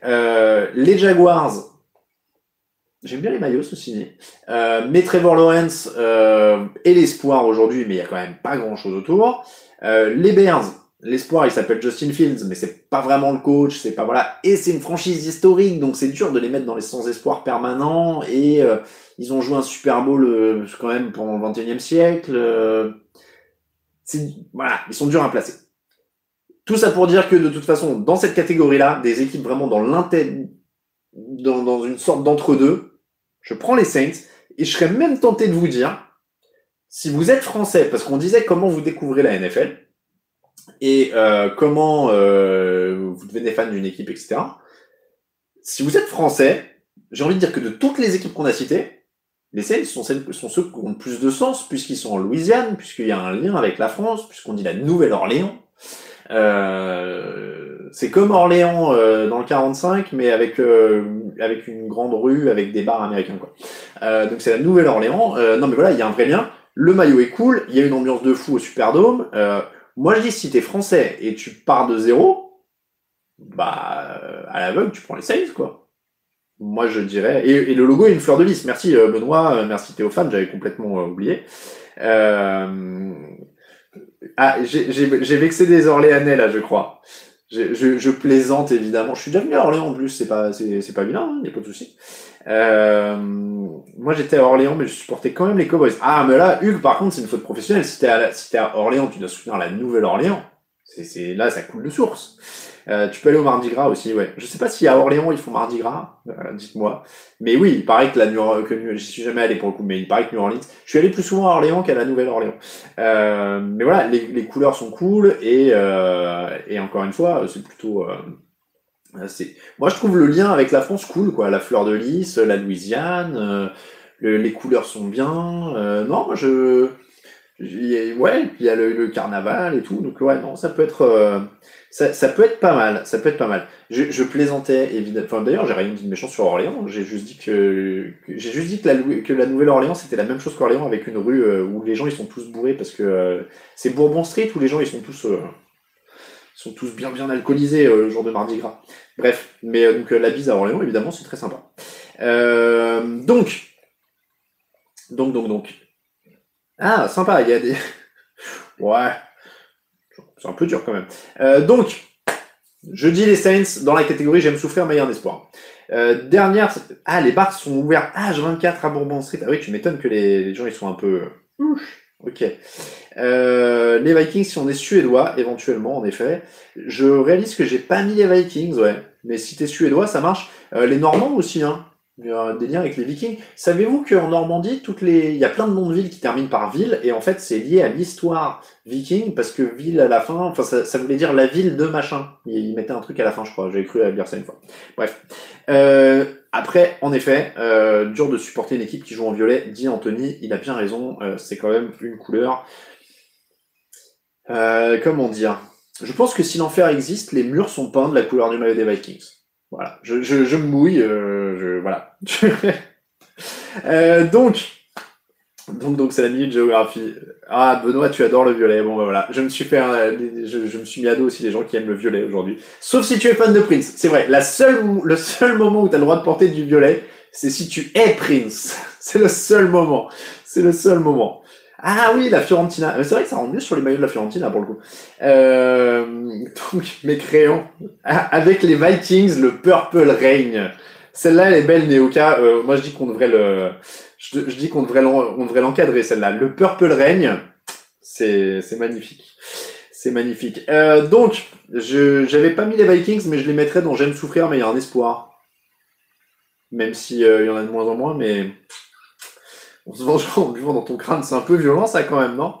Speaker 1: Euh, les Jaguars, J'aime bien les maillots, ceci euh, mais Trevor Lawrence euh, est l'espoir aujourd'hui, mais il y a quand même pas grand-chose autour. Euh, les Bears, l'espoir, il s'appelle Justin Fields, mais c'est pas vraiment le coach, c'est pas voilà. Et c'est une franchise historique, donc c'est dur de les mettre dans les sans-espoir permanents. Et ils ont joué un Super Bowl quand même pendant le 21e siècle. Voilà, ils sont durs à placer. Tout ça pour dire que de toute façon, dans cette catégorie-là, des équipes vraiment dans l'intérêt, dans une sorte d'entre-deux, je prends les Saints et je serais même tenté de vous dire, si vous êtes français, parce qu'on disait comment vous découvrez la NFL et euh, comment euh, vous devenez fan d'une équipe, etc. Si vous êtes français, j'ai envie de dire que de toutes les équipes qu'on a citées, les Saints sont, ceux qui ont le plus de sens, puisqu'ils sont en Louisiane, puisqu'il y a un lien avec la France, puisqu'on dit la Nouvelle-Orléans. Euh, c'est comme Orléans euh, dans le 45, mais avec euh, avec une grande rue avec des bars américains quoi. Euh, donc c'est la nouvelle Orléans. non mais voilà, il y a un vrai lien. Le maillot est cool, il y a une ambiance de fou au Superdome. moi je dis si t'es français et tu pars de zéro, bah à l'aveugle tu prends les Saints quoi. Moi je dirais et, le logo est une fleur de lys. Merci Benoît, merci Théophane, j'avais complètement oublié. Ah, j'ai vexé des Orléanais là, je crois. Je, je, je, plaisante évidemment. Je suis déjà venu à Orléans en plus, c'est pas c'est pas vilain, il hein, n'y a pas de souci. Euh, moi j'étais à Orléans, mais je supportais quand même les Cowboys. Ah mais là, Hugues, par contre, c'est une faute professionnelle. Si t'es à, si à Orléans, tu dois soutenir la Nouvelle-Orléans. C'est là, ça coule de source. Euh, tu peux aller au Mardi Gras aussi, ouais. Je sais pas si à Orléans ils font Mardi Gras, euh, dites-moi. Mais oui, il paraît que la New que j'y suis jamais allé pour le coup, mais il paraît que New Orleans. Je suis allé plus souvent à Orléans qu'à la Nouvelle-Orléans. Euh, mais voilà, les, les, couleurs sont cool et et encore une fois, c'est plutôt c'est. Moi, je trouve le lien avec la France cool, quoi. La fleur de lys, la Louisiane, les couleurs sont bien. non, moi je ouais, il y a le, le, carnaval et tout, donc ouais, non, ça peut être, ça, ça, peut être pas mal, ça peut être pas mal. Je, plaisantais évidemment. Enfin, d'ailleurs, j'ai rien dit de méchant sur Orléans. J'ai juste dit que, j'ai juste dit que la, Nouvelle-Orléans c'était la même chose qu'Orléans avec une rue euh, où les gens ils sont tous bourrés parce que euh, c'est Bourbon Street où les gens ils sont tous euh, sont tous bien bien alcoolisés le jour de Mardi Gras. Bref, mais donc la bise à Orléans évidemment c'est très sympa. donc donc donc donc ah sympa il y a des ouais c'est un peu dur quand même. Euh, donc, je dis les Saints dans la catégorie j'aime souffrir, mais il y a un espoir. Euh, dernière, ah les bars sont ouverts H24 à Bourbon Street. Ah oui, tu m'étonnes que les, gens ils sont un peu. Ok. Euh, les Vikings, si on est suédois, éventuellement, en effet. Je réalise que j'ai pas mis les Vikings, ouais. Mais si t'es suédois, ça marche. les Normands aussi, hein. Des liens avec les Vikings. Savez-vous qu'en Normandie, il y a plein de noms de villes qui terminent par ville, et en fait, c'est lié à l'histoire viking, parce que ville à la fin, enfin, ça, voulait dire la ville de machin. Ils mettaient un truc à la fin, je crois. J'ai cru à lire ça une fois. Bref. Euh, après, en effet, euh, dur de supporter une équipe qui joue en violet, dit Anthony. Il a bien raison. Euh, c'est quand même une couleur. Comment dire? Je pense que si l'enfer existe, les murs sont peints de la couleur du maillot des Vikings. Voilà, je, je, je me mouille, euh, je, voilà. euh, donc, donc, donc c'est la minute géographie. Ah, Benoît, tu adores le violet. Bon, ben voilà, je me suis fait, je, je, me suis mis à dos aussi des gens qui aiment le violet aujourd'hui. Sauf si tu es fan de Prince. C'est vrai, la seule, le seul moment où tu as le droit de porter du violet, c'est si tu es Prince. C'est le seul moment. C'est le seul moment. Ah oui, la Fiorentina. C'est vrai que ça rend mieux sur les maillots de la Fiorentina pour le coup. Euh, donc mes crayons avec les Vikings, le Purple Rain. Celle-là, elle est belle, Neoka. Euh, moi, je dis qu'on devrait le, je, dis qu'on devrait l'encadrer celle-là. Le Purple Rain, c'est magnifique. C'est magnifique. Euh, donc, je j'avais pas mis les Vikings, mais je les mettrais dans J'aime souffrir, mais il y a un espoir. Même si euh, il y en a de moins en moins, mais on se venge en buvant dans ton crâne, c'est un peu violent ça quand même, non?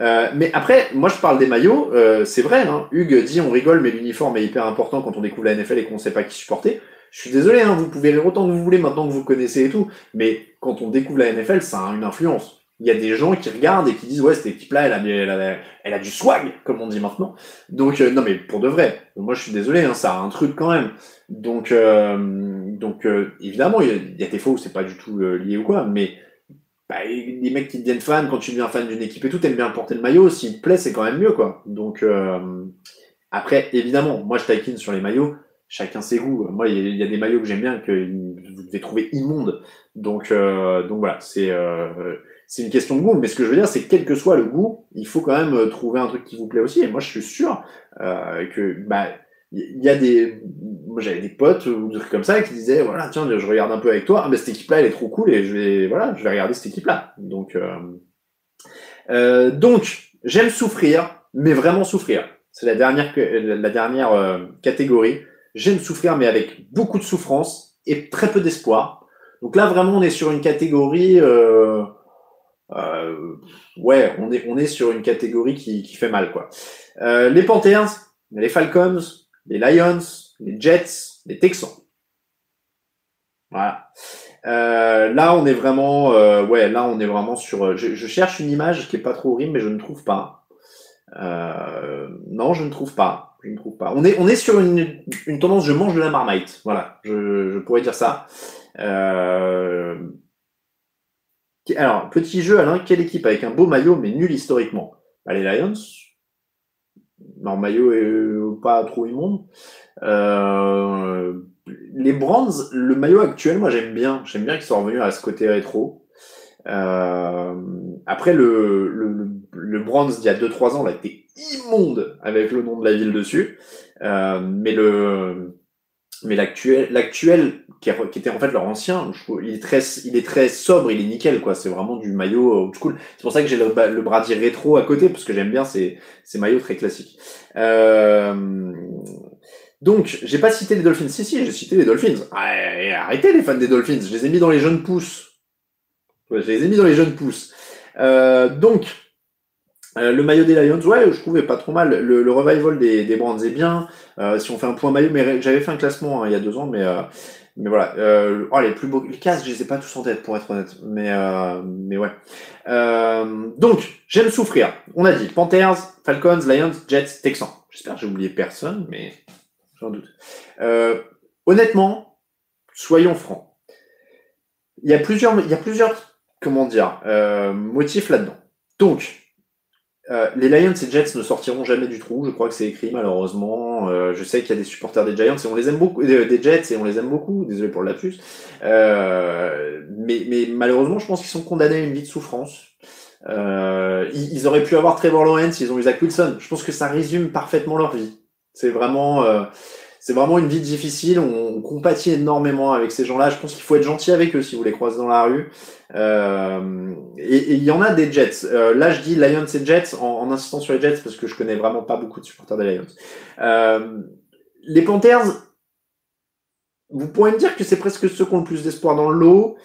Speaker 1: Euh, Mais après, moi je parle des maillots, euh, c'est vrai, hein, Hugues dit on rigole mais l'uniforme est hyper important quand on découvre la NFL et qu'on sait pas qui supporter. Je suis désolé, hein, vous pouvez rire autant que vous voulez maintenant que vous connaissez et tout, mais quand on découvre la NFL, ça a une influence. Il y a des gens qui regardent et qui disent ouais cette équipe-là elle a, elle, a, elle a du swag comme on dit maintenant. Donc euh, non mais pour de vrai, moi je suis désolé, hein, ça a un truc quand même. Donc euh, donc évidemment il y, y a des fois où c'est pas du tout lié ou quoi, mais bah, les mecs qui deviennent fans, quand tu deviens fan d'une équipe et tout, t'aimes bien porter le maillot, s'il te plaît, c'est quand même mieux, quoi. Donc, euh, après, évidemment, moi je taquine sur les maillots, chacun ses goûts. Moi, il y, a des maillots que j'aime bien que vous devez trouver immondes. Donc, euh, donc voilà, c'est euh, c'est une question de goût. Mais ce que je veux dire, c'est que quel que soit le goût, il faut quand même trouver un truc qui vous plaît aussi. Et moi, je suis sûr que bah il y a des moi j'avais des potes ou des trucs comme ça qui disaient voilà tiens je regarde un peu avec toi. Ah, mais cette équipe là elle est trop cool et je vais voilà je vais regarder cette équipe là donc euh, euh, donc j'aime souffrir mais vraiment souffrir. C'est la dernière la dernière euh, catégorie. J'aime souffrir mais avec beaucoup de souffrance et très peu d'espoir. Donc là vraiment on est sur une catégorie euh, ouais on est on est sur une catégorie qui, qui fait mal quoi. Les Panthers les Falcons les Lions, les Jets, les Texans. Voilà. Euh, là, on est vraiment, euh, ouais, là, on est vraiment sur. Euh, je, cherche une image qui est pas trop horrible, mais je ne trouve pas. Non, je ne trouve pas. Je ne trouve pas. On est, sur une, tendance je mange de la marmite. Voilà, je, pourrais dire ça. Alors, petit jeu, Alain, quelle équipe avec un beau maillot mais nul historiquement? Bah, Les Lions. Leur maillot est pas trop immonde. Euh... Les Brands, le maillot actuel, moi j'aime bien. J'aime bien qu'ils soient revenus à ce côté rétro. Euh... Après, le, le, le Brands d'il y a 2-3 ans, là, était immonde avec le nom de la ville dessus. Euh, mais le mais l'actuel, l'actuel qui, était en fait leur ancien, il est très, il est très sobre, il est nickel quoi. C'est vraiment du maillot old school. C'est pour ça que j'ai le, le brasier rétro à côté parce que j'aime bien ces, ces maillots très classiques. Euh, donc, j'ai pas cité les Dolphins. Si si, j'ai cité les Dolphins. arrêtez les fans des Dolphins. Je les ai mis dans les jeunes pousses. je les ai mis dans les jeunes pousses. Euh, donc, euh, le maillot des Lions, ouais, je trouvais pas trop mal. Le, le revival des, des Brands est bien. Euh, si on fait un point maillot, mais j'avais fait un classement hein, il y a deux ans, mais euh, mais voilà. Euh, oh, les plus beaux, les casques, je les ai pas tous en tête pour être honnête, mais mais ouais. donc, j'aime souffrir. On a dit Panthers, Falcons, Lions, Jets, Texans. J'espère que j'ai oublié personne, mais j'en doute. honnêtement, soyons francs. Il y a plusieurs, il y a plusieurs, comment dire, motifs là-dedans. Donc, euh, les Lions et Jets ne sortiront jamais du trou, je crois que c'est écrit malheureusement. Euh, je sais qu'il y a des supporters des Giants et on les aime beaucoup, euh, des Jets et on les aime beaucoup. Désolé pour le lapsus. Euh, mais, mais malheureusement, je pense qu'ils sont condamnés à une vie de souffrance. Ils, ils, auraient pu avoir Trevor Lawrence, ils ont eu Zach Wilson. Je pense que ça résume parfaitement leur vie. C'est vraiment, c'est vraiment une vie difficile. On, on, compatit énormément avec ces gens-là. Je pense qu'il faut être gentil avec eux si vous les croisez dans la rue. Euh, et il y en a des Jets. Euh, là, je dis Lions et Jets en, en, insistant sur les Jets parce que je connais vraiment pas beaucoup de supporters des Lions. Euh, les Panthers, vous pourrez me dire que c'est presque ceux qui ont le plus d'espoir dans le lot.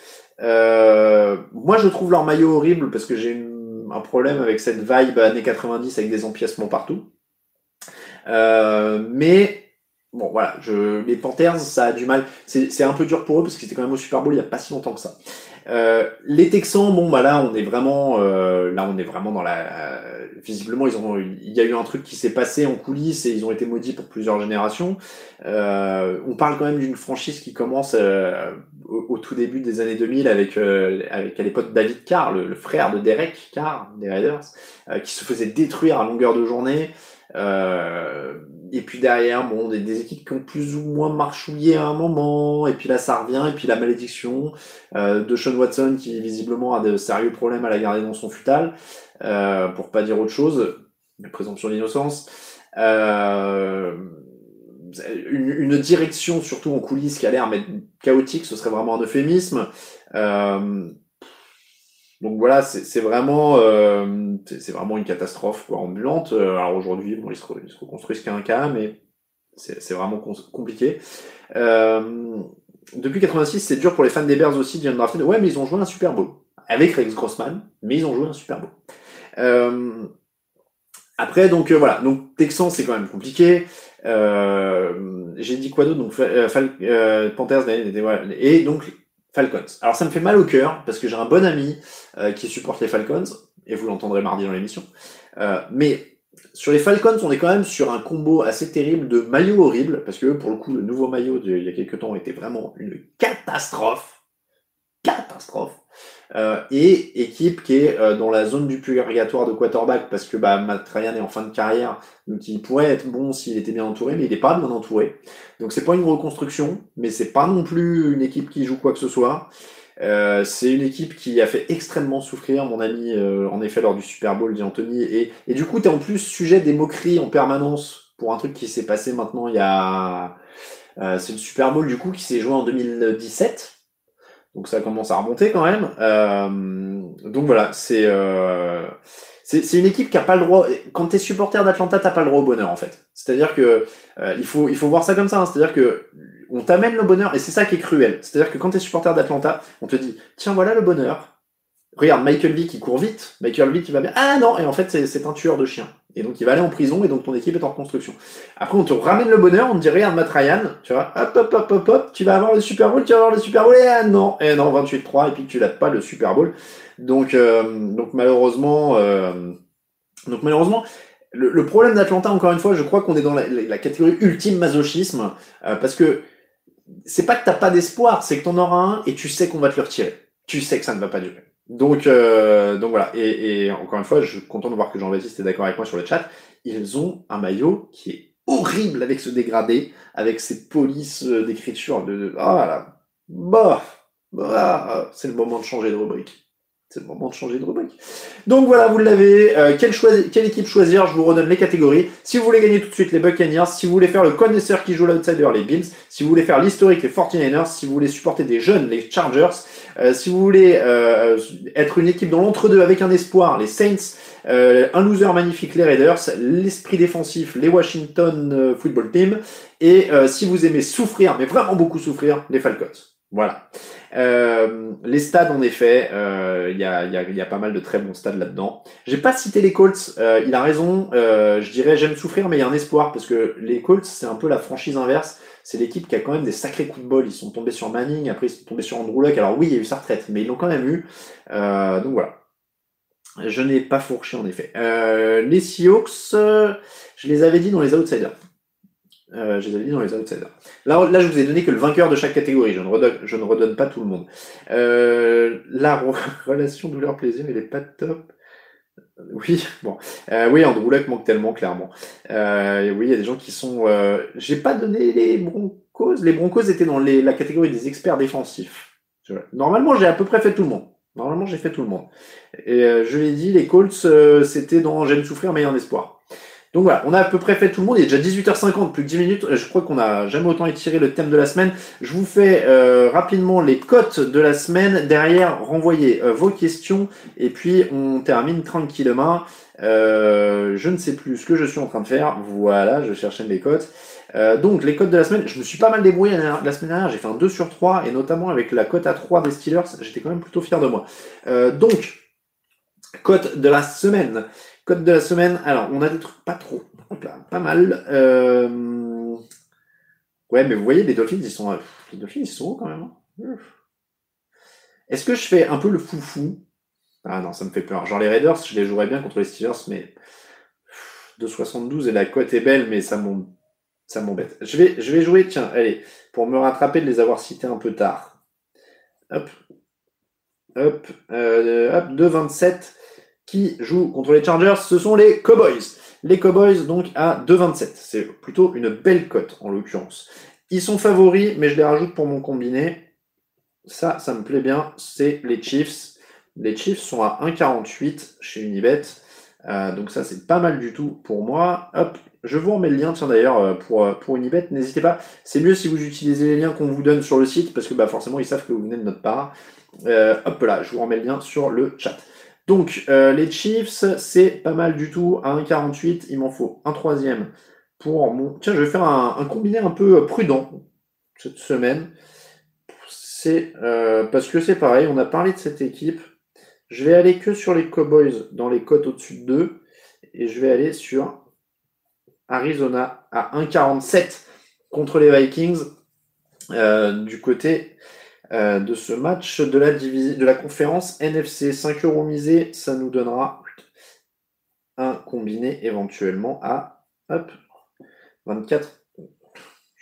Speaker 1: Euh, moi, je trouve leur maillot horrible parce que j'ai un problème avec cette vibe années 90 avec des empiècements partout. Euh, mais bon, voilà, je, les Panthers, ça a du mal. C'est un peu dur pour eux parce qu'ils étaient quand même au Super Bowl il y a pas si longtemps que ça. Euh, les Texans, bon bah là on est vraiment, euh, là on est vraiment dans la. Euh, visiblement ils ont, il y a eu un truc qui s'est passé en coulisses et ils ont été maudits pour plusieurs générations. Euh, on parle quand même d'une franchise qui commence euh, au, au, tout début des années 2000 avec, avec à l'époque David Carr, le, le, frère de Derek Carr des Raiders, qui se faisait détruire à longueur de journée. Euh, et puis derrière, bon, des, équipes qui ont plus ou moins marchouillé à un moment, et puis là ça revient, et puis la malédiction euh, de Sean Watson qui visiblement a de sérieux problèmes à la garder dans son futal, euh, pour pas dire autre chose, une présomption d'innocence. Euh, une, une, direction, surtout en coulisses, qui a l'air chaotique, ce serait vraiment un euphémisme. Euh, donc voilà, c'est vraiment, euh, c'est vraiment une catastrophe quoi, ambulante. Euh, alors aujourd'hui, bon, ils se, reconstruisent qu'un cas, mais c'est vraiment compliqué. Euh, depuis 86, c'est dur pour les fans des Bears aussi de drafter. Ouais, mais ils ont joué un Super Bowl avec Rex Grossman, mais ils ont joué un Super Bowl. Après, donc voilà, donc Texan, c'est quand même compliqué. J'ai dit quoi d'autre? Donc Fal Panthers, et donc Falcons. Alors ça me fait mal au cœur parce que j'ai un bon ami euh, qui supporte les Falcons et vous l'entendrez mardi dans l'émission. Euh, mais sur les Falcons, on est quand même sur un combo assez terrible de maillots horribles parce que pour le coup, le nouveau maillot d'il y a quelques temps était vraiment une catastrophe. Catastrophe. Euh, et équipe qui est euh, dans la zone du purgatoire de quarterback parce que bah, Matt Ryan est en fin de carrière, donc il pourrait être bon s'il était bien entouré, mais il n'est pas bien entouré. Donc c'est pas une reconstruction, mais c'est pas non plus une équipe qui joue quoi que ce soit. Euh, c'est une équipe qui a fait extrêmement souffrir mon ami, euh, en effet, lors du Super Bowl, dit Anthony. Et, et du coup, tu es en plus sujet des moqueries en permanence pour un truc qui s'est passé maintenant il y a... c'est le Super Bowl, du coup, qui s'est joué en 2017. Donc ça commence à remonter quand même. Euh, donc voilà, c'est euh, c'est une équipe qui a pas le droit. Quand t'es supporter d'Atlanta, t'as pas le droit au bonheur en fait. C'est-à-dire que euh, il faut il faut voir ça comme ça. Hein. C'est-à-dire que on t'amène le bonheur et c'est ça qui est cruel. C'est-à-dire que quand t'es supporter d'Atlanta, on te dit tiens voilà le bonheur. Regarde Michael Vick qui court vite. Michael Vick qui va bien. Ah non et en fait c'est un tueur de chiens. Et donc il va aller en prison et donc ton équipe est en reconstruction. Après on te ramène le bonheur, on te dit regarde Matt Ryan, tu vois, hop hop hop hop hop, tu vas avoir le Super Bowl, tu vas avoir le Super Bowl, et ah non, et non 28-3 et puis tu l'as pas le Super Bowl. Donc euh, donc malheureusement euh, donc malheureusement le, problème d'Atlanta, encore une fois, je crois qu'on est dans la, catégorie ultime masochisme, euh, parce que c'est pas que t'as pas d'espoir, c'est que t'en auras un et tu sais qu'on va te le retirer. Tu sais que ça ne va pas durer. Donc, euh, donc voilà. Et, encore une fois, je suis content de voir que Jean-Baptiste est d'accord avec moi sur le chat. Ils ont un maillot qui est horrible avec ce dégradé, avec ces polices euh, d'écriture de, ah là, bah, bah, c'est le moment de changer de rubrique. C'est le moment de changer de rubrique. Donc voilà, vous l'avez. Euh, quelle, équipe choisir Je vous redonne les catégories. Si vous voulez gagner tout de suite les Buccaneers, si vous voulez faire le connaisseur qui joue l'outsider, les Bills, si vous voulez faire l'historique, les 49ers, si vous voulez supporter des jeunes, les Chargers, euh, si vous voulez euh, être une équipe dans l'entre-deux avec un espoir, les Saints, un loser magnifique, les Raiders, l'esprit défensif, les Washington Football Team, et si vous aimez souffrir, mais vraiment beaucoup souffrir, les Falcons. Voilà. Euh, les stades, en effet, il euh, y, a, y, a, y, a, pas mal de très bons stades là-dedans. J'ai pas cité les Colts, euh, il a raison. Euh, je dirais j'aime souffrir, mais il y a un espoir parce que les Colts, c'est un peu la franchise inverse. C'est l'équipe qui a quand même des sacrés coups de bol. Ils sont tombés sur Manning, après ils sont tombés sur Andrew Luck. Alors oui, il y a eu sa retraite, mais ils l'ont quand même eu. donc voilà. Je n'ai pas fourché en effet. les Seahawks, je les avais dit dans les outsiders. Euh, je les avais dit dans les outsiders. Là, là, je vous ai donné que le vainqueur de chaque catégorie. Je ne redonne, je ne redonne pas tout le monde. Euh, la relation douleur-plaisir, elle est pas top. Oui, bon. Euh, oui, Andrew Luck manque tellement, clairement. Euh, oui, il y a des gens qui sont... Euh, J'ai pas donné les Broncos. Les Broncos étaient dans les, la catégorie des experts défensifs. Normalement, j'ai à peu près fait tout le monde. Normalement, j'ai fait tout le monde. Et euh, je l'ai dit, les Colts, euh, c'était dans J'aime souffrir, meilleur espoir. Donc voilà, on a à peu près fait tout le monde. Il est déjà 18h50, plus que 10 minutes. Je crois qu'on n'a jamais autant étiré le thème de la semaine. Je vous fais euh, rapidement les cotes de la semaine. Derrière, renvoyez euh, vos questions. Et puis, on termine tranquillement. Euh, je ne sais plus ce que je suis en train de faire. Voilà, je cherchais mes cotes. Euh, donc, les cotes de la semaine. Je me suis pas mal débrouillé la semaine dernière. J'ai fait un 2 sur 3. Et notamment avec la cote à 3 des Steelers. J'étais quand même plutôt fier de moi. donc, cote de la semaine. Code de la semaine. Alors, on a des trucs pas trop. pas mal. Euh... Ouais, mais vous voyez, les Dolphins, ils sont. Les Dolphins, ils sont hauts quand même. Hein. Est-ce que je fais un peu le foufou? Ah non, ça me fait peur. Genre les Raiders, je les jouerais bien contre les Steelers, mais 2,72 et la cote est belle, mais ça m'embête. Je vais, je vais jouer, tiens, allez, pour me rattraper de les avoir cités un peu tard. Hop. Hop. Euh, hop, 2,27 qui joue contre les Chargers, ce sont les Cowboys. Les Cowboys, donc, à 2,27. C'est plutôt une belle cote, en l'occurrence. Ils sont favoris, mais je les rajoute pour mon combiné. Ça, ça me plaît bien. C'est les Chiefs. Les Chiefs sont à 1,48 chez Unibet. Euh, donc ça, c'est pas mal du tout pour moi. Hop, je vous remets le lien, tiens d'ailleurs, euh, pour, euh, pour Unibet. N'hésitez pas. C'est mieux si vous utilisez les liens qu'on vous donne sur le site, parce que bah, forcément, ils savent que vous venez de notre part. hop là, je vous remets le lien sur le chat. Donc, euh, les Chiefs, c'est pas mal du tout. À 1,48, il m'en faut un troisième pour mon. Tiens, je vais faire un, combiné un peu prudent cette semaine. C'est euh, parce que c'est pareil, on a parlé de cette équipe. Je vais aller que sur les Cowboys dans les cotes au-dessus de 2. Et je vais aller sur Arizona à 1,47 contre les Vikings. Euh, du côté euh, de ce match de la, de la conférence NFC. 5 euros misés, ça nous donnera un combiné éventuellement à hop, 24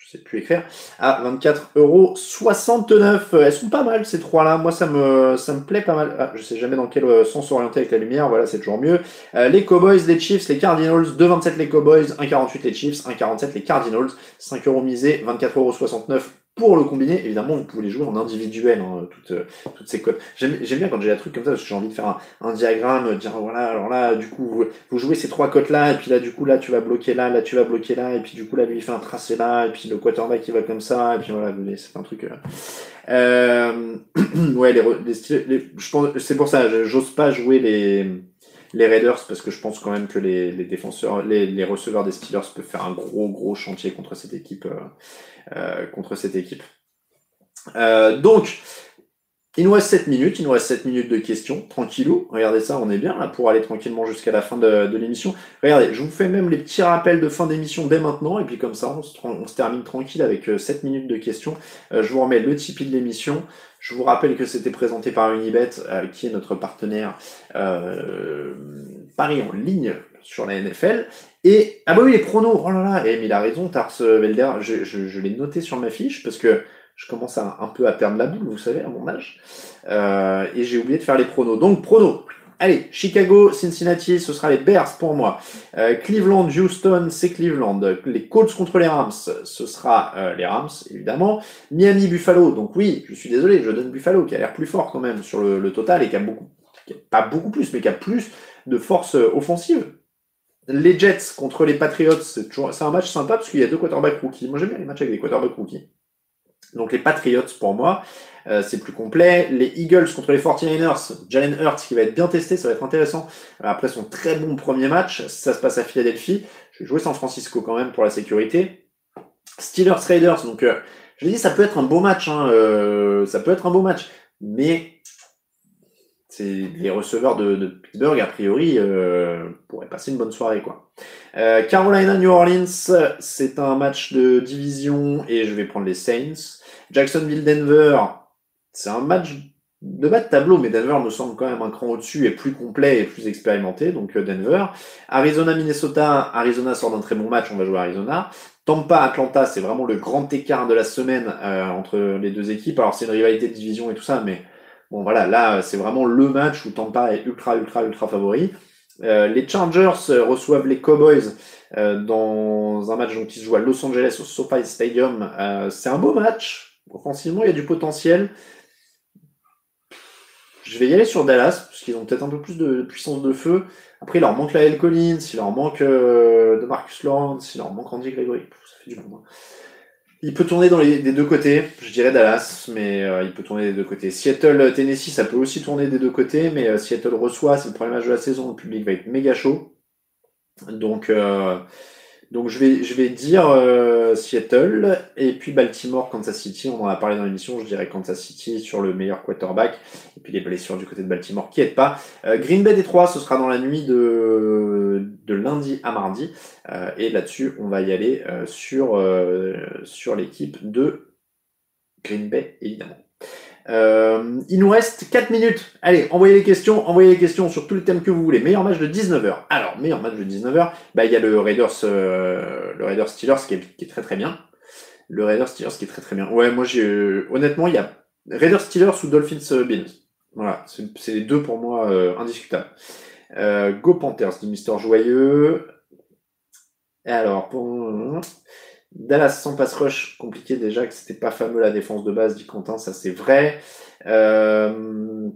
Speaker 1: je sais plus écrire, à 24 euros 69. Elles sont pas mal ces trois-là. Moi, ça me, ça me plaît pas mal. Ah, je sais jamais dans quel euh, sens orienter avec la lumière. Voilà, c'est toujours mieux. Euh, les Cowboys, les Chiefs, les Cardinals. 2,27 les Cowboys, 1,48 les Chiefs, 1,47 les Cardinals. 5 euros misés, 24,69 euros pour le combiner, évidemment, vous pouvez les jouer en individuel, hein, toutes, euh, toutes, ces codes. J'aime bien quand j'ai un truc comme ça, parce que j'ai envie de faire un, diagramme, dire voilà, alors là, du coup, vous, jouez ces trois cotes là, et puis là, du coup, là, tu vas bloquer là, là, tu vas bloquer là, et puis du coup, là, lui, il fait un tracé là, et puis le quarterback, il va comme ça, et puis voilà, c'est un truc. Euh, euh ouais, les, les, je pense, c'est pour ça, j'ose pas jouer les les Raiders parce que je pense quand même que les, défenseurs, les, receveurs des Steelers peuvent faire un gros gros chantier contre cette équipe. Euh, euh, contre cette équipe. Euh, donc, il nous reste 7 minutes, il nous reste 7 minutes de questions, tranquillou. Regardez ça, on est bien là pour aller tranquillement jusqu'à la fin de, l'émission. Regardez, je vous fais même les petits rappels de fin d'émission dès maintenant, et puis comme ça, on se, termine tranquille avec 7 euh, minutes de questions. je vous remets le Tipeee de l'émission. Je vous rappelle que c'était présenté par Unibet, qui est notre partenaire Paris en ligne sur la NFL. Et, ah bah oui, les pronos, oh là là, et, mais il a raison, Tars Velder, je, je, je l'ai noté sur ma fiche parce que je commence un peu à perdre la boule, vous savez, à mon âge. Euh, et j'ai oublié de faire les pronos. Donc, pronos. Allez, Chicago, Cincinnati, ce sera les Bears pour moi. Euh, Cleveland, Houston, c'est Cleveland. Les Colts contre les Rams, ce sera euh, les Rams, évidemment. Miami, Buffalo, donc oui, je suis désolé, je donne Buffalo, qui a l'air plus fort quand même sur le, total et qui a beaucoup, pas beaucoup plus, mais qui a plus de force offensive. Les Jets contre les Patriots, c'est toujours, un match sympa parce qu'il y a deux quarterbacks rookies. Moi j'aime bien les matchs avec des quarterbacks rookies. Donc les Patriots pour moi, euh, c'est plus complet. Les Eagles contre les 49ers, Jalen Hurts qui va être bien testé, ça va être intéressant. Après son très bon premier match, ça se passe à Philadelphie. Je vais jouer San Francisco quand même pour la sécurité. Steelers Raiders, donc euh, je l'ai dit, ça peut être un beau match, hein, euh, ça peut être un beau match, mais c'est les receveurs de, Pittsburgh a priori euh, pourraient passer une bonne soirée quoi. Euh, Carolina New Orleans, c'est un match de division et je vais prendre les Saints. Jacksonville Denver, c'est un match de bas de tableau, mais Denver me semble quand même un cran au-dessus et plus complet et plus expérimenté, donc euh, Denver. Arizona Minnesota, Arizona sort d'un très bon match, on va jouer Arizona. Tampa Atlanta, c'est vraiment le grand écart de la semaine euh, entre les deux équipes. Alors c'est une rivalité de division et tout ça, mais bon voilà, là c'est vraiment le match où Tampa est ultra ultra ultra favori. Euh, les Chargers reçoivent les Cowboys dans un match qui se joue à Los Angeles au SoFi Stadium. C'est un beau match. Offensivement, il y a du potentiel. Je vais y aller sur Dallas, parce qu'ils ont peut-être un peu plus de puissance de feu. Après, il leur manque la L. Collins, il leur manque euh, de Marcus Lawrence, il leur manque Andy Gregory. Ça fait du bon. Il peut tourner dans les des deux côtés, je dirais Dallas, mais euh, il peut tourner des deux côtés. Seattle, Tennessee, ça peut aussi tourner des deux côtés, mais euh, Seattle reçoit, c'est le premier match de la saison, le public va être méga chaud. Donc, euh, donc je vais, je vais dire euh, Seattle et puis Baltimore, Kansas City. On en a parlé dans l'émission. Je dirais Kansas City sur le meilleur quarterback et puis les blessures du côté de Baltimore qui aident pas. Euh, Green Bay Détroit, ce sera dans la nuit de, de lundi à mardi euh, et là-dessus on va y aller sur sur l'équipe de Green Bay évidemment. Euh, il nous reste 4 minutes. Allez, envoyez les questions, envoyez les questions sur tous les thèmes que vous voulez. Meilleur match de 19h. Alors, meilleur match de 19h, bah, il y a le Raiders, euh, le Raiders Steelers qui est, très très bien. Le Raiders Steelers qui est très très bien. Ouais, moi j'ai, euh, honnêtement, il y a Raiders Steelers ou Dolphins Bills. Voilà, c'est les deux pour moi indiscutables. Go Panthers, dit Mister Joyeux. Alors, pour... Dallas sans pass rush, compliqué déjà que c'était pas fameux la défense de base, dit Quentin, ça c'est vrai. Euh...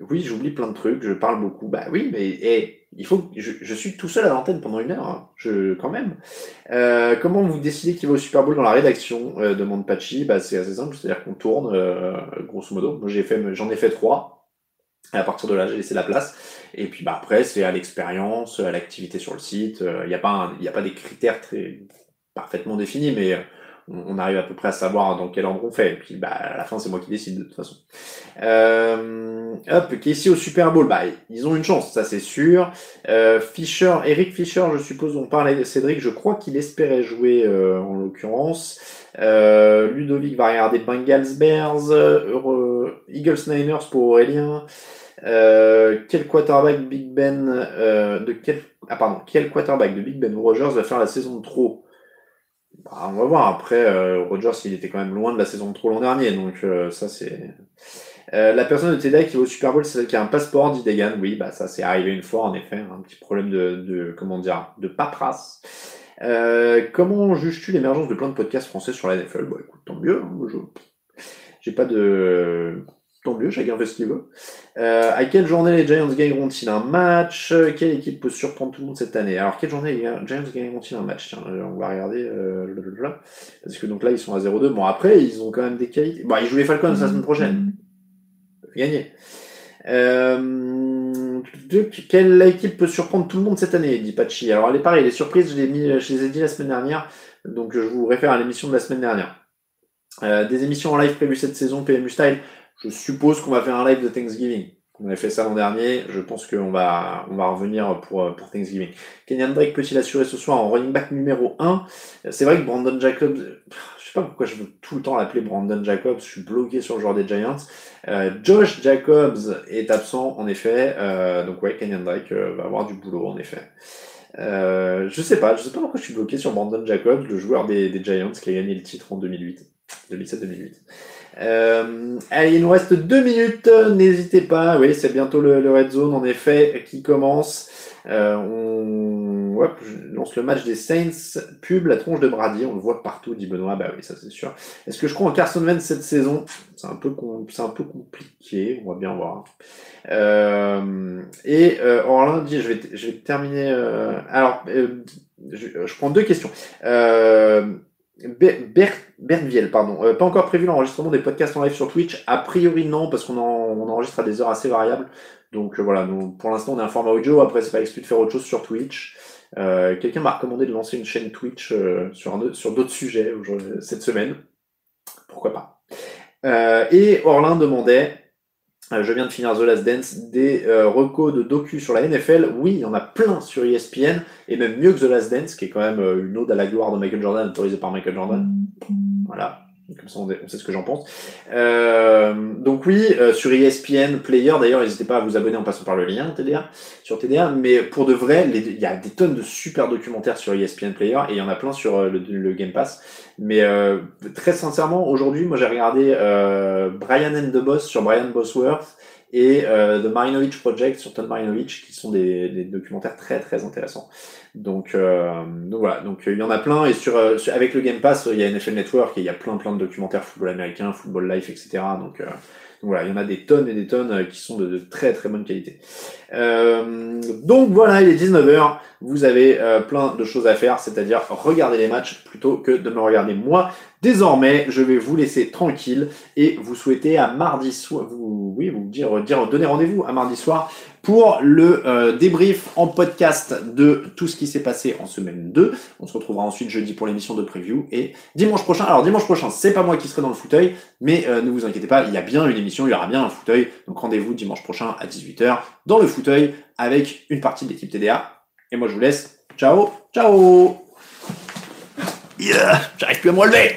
Speaker 1: Oui, j'oublie plein de trucs, je parle beaucoup. Bah oui, mais hey, il faut je, je, suis tout seul à l'antenne pendant une heure, hein. je quand même. Euh, comment vous décidez qu'il va au Super Bowl dans la rédaction euh, demande Pachi. Bah c'est assez simple, c'est-à-dire qu'on tourne euh, grosso modo. Moi j'ai fait j'en ai fait trois. À partir de là, j'ai laissé la place. Et puis bah après, c'est à l'expérience, à l'activité sur le site. Il n'y a pas il y a pas des critères très parfaitement défini, mais on, arrive à peu près à savoir dans quel ordre on fait. Et puis bah, à la fin, c'est moi qui décide de toute façon. Euh, hop, qui est ici au Super Bowl, bah, ils ont une chance, ça c'est sûr. Euh, Fischer, Eric Fischer, je suppose, on parlait de Cédric, je crois qu'il espérait jouer euh, en l'occurrence. Ludovic va regarder Bengals Bears, Eagles Niners pour Aurélien. Quel quarterback Big Ben de quel ah pardon quel quarterback de Big Ben Rogers va faire la saison de trop? Bah, on va voir. Après, euh, Rogers, il était quand même loin de la saison de trop l'an dernier, donc euh, ça c'est. Euh, la personne de TEDA qui va au Super Bowl, c'est celle qui a un passeport, dit Degan. Oui, bah ça c'est arrivé une fois en effet, un petit problème de, de comment dire, de paperasse. Euh, comment juges-tu l'émergence de plein de podcasts français sur la NFL Bon, écoute, tant mieux. Hein, je j'ai pas de tant mieux, chacun fait ce qu'il veut. Euh, à quelle journée les Giants gagneront-ils un match? Quelle équipe peut surprendre tout le monde cette année? Alors, quelle journée les Giants gagneront-ils un match? Tiens, on va regarder. Euh, parce que donc là, ils sont à 0-2. Bon, après, ils ont quand même des qualités. Bon, ils jouent les Falcons la semaine prochaine. Gagner. Euh, quelle équipe peut surprendre tout le monde cette année? Dit Pachi. Alors, elle est pareil, les surprises, je les, mis, je les ai dit la semaine dernière. Donc, je vous réfère à l'émission de la semaine dernière. Euh, des émissions en live prévues cette saison, PMU Style. Je suppose qu'on va faire un live de Thanksgiving. On avait fait ça l'an dernier. Je pense qu'on va, on va revenir pour, pour Thanksgiving. Kenyan Drake peut-il assurer ce soir en running back numéro 1 C'est vrai que Brandon Jacobs, je sais pas pourquoi je veux tout le temps l'appeler Brandon Jacobs. Je suis bloqué sur le joueur des Giants. Euh, Josh Jacobs est absent, en effet. Euh, donc ouais, Kenyan Drake euh, va avoir du boulot, en effet. Je sais pas, je sais pas pourquoi je suis bloqué sur Brandon Jacobs, le joueur des, des Giants qui a gagné le titre en 2008. 2007-2008. Euh, allez, il nous reste deux minutes, n'hésitez pas. Oui, c'est bientôt le, le, Red Zone, en effet, qui commence. Euh, on hop, je lance le match des Saints, pub, la tronche de Brady, on le voit partout, dit Benoît, bah oui, ça c'est sûr. Est-ce que je crois en Carson Wentz cette saison? C'est un, peu un peu compliqué, on va bien voir. Euh, et euh, Orlin dit, je vais, je vais terminer... Euh, alors, euh, je, je, prends deux questions. Euh, Ber Bernviel, pardon. Euh, pas encore prévu l'enregistrement des podcasts en live sur Twitch. A priori non, parce qu'on en, enregistre à des heures assez variables. Donc euh, voilà, pour l'instant on est un format audio. Après c'est pas exclu de faire autre chose sur Twitch. Euh, Quelqu'un m'a recommandé de lancer une chaîne Twitch sur, sur d'autres sujets cette semaine. Pourquoi pas. Et Orlin demandait je viens de finir The Last Dance, des euh, recos de docu sur la NFL. Oui, il y en a plein sur ESPN, et même mieux que The Last Dance, qui est quand même euh, une ode à la gloire de Michael Jordan, autorisée par Michael Jordan. Voilà, comme ça on sait ce que j'en pense. Euh, donc oui, euh, sur ESPN Player, d'ailleurs, n'hésitez pas à vous abonner en passant par le lien TDA, sur TDA, mais pour de vrai, il y a des tonnes de super documentaires sur ESPN Player, et il y en a plein sur le, le Game Pass. Mais euh, très sincèrement, aujourd'hui, moi j'ai regardé euh, Brian and the Boss sur Brian Bosworth et euh, The Marinovich Project sur Tom Marinovich, qui sont des, des documentaires très très intéressants. Donc, euh, donc voilà, donc il y en a plein et sur, sur, avec le Game Pass, il y a NFL Network et il y a plein plein de documentaires football américain, football life, etc. Donc voilà, il y en a des tonnes et des tonnes qui sont de, de très très bonne qualité. Euh, donc voilà, il est 19h, vous avez euh, plein de choses à faire, c'est-à-dire regarder les matchs plutôt que de me regarder moi. Désormais, je vais vous laisser tranquille et vous souhaiter à mardi soir, vous, oui, vous dire, dire donner rendez-vous à mardi soir pour le euh, débrief en podcast de tout ce qui s'est passé en semaine 2. On se retrouvera ensuite jeudi pour l'émission de preview et dimanche prochain. Alors dimanche prochain, c'est pas moi qui serai dans le fauteuil, mais euh, ne vous inquiétez pas, il y a bien une émission, il y aura bien un fauteuil. Donc rendez-vous dimanche prochain à 18h dans le fauteuil avec une partie de l'équipe TDA. Et moi je vous laisse. Ciao, ciao. Yeah, j'arrive plus à me relever.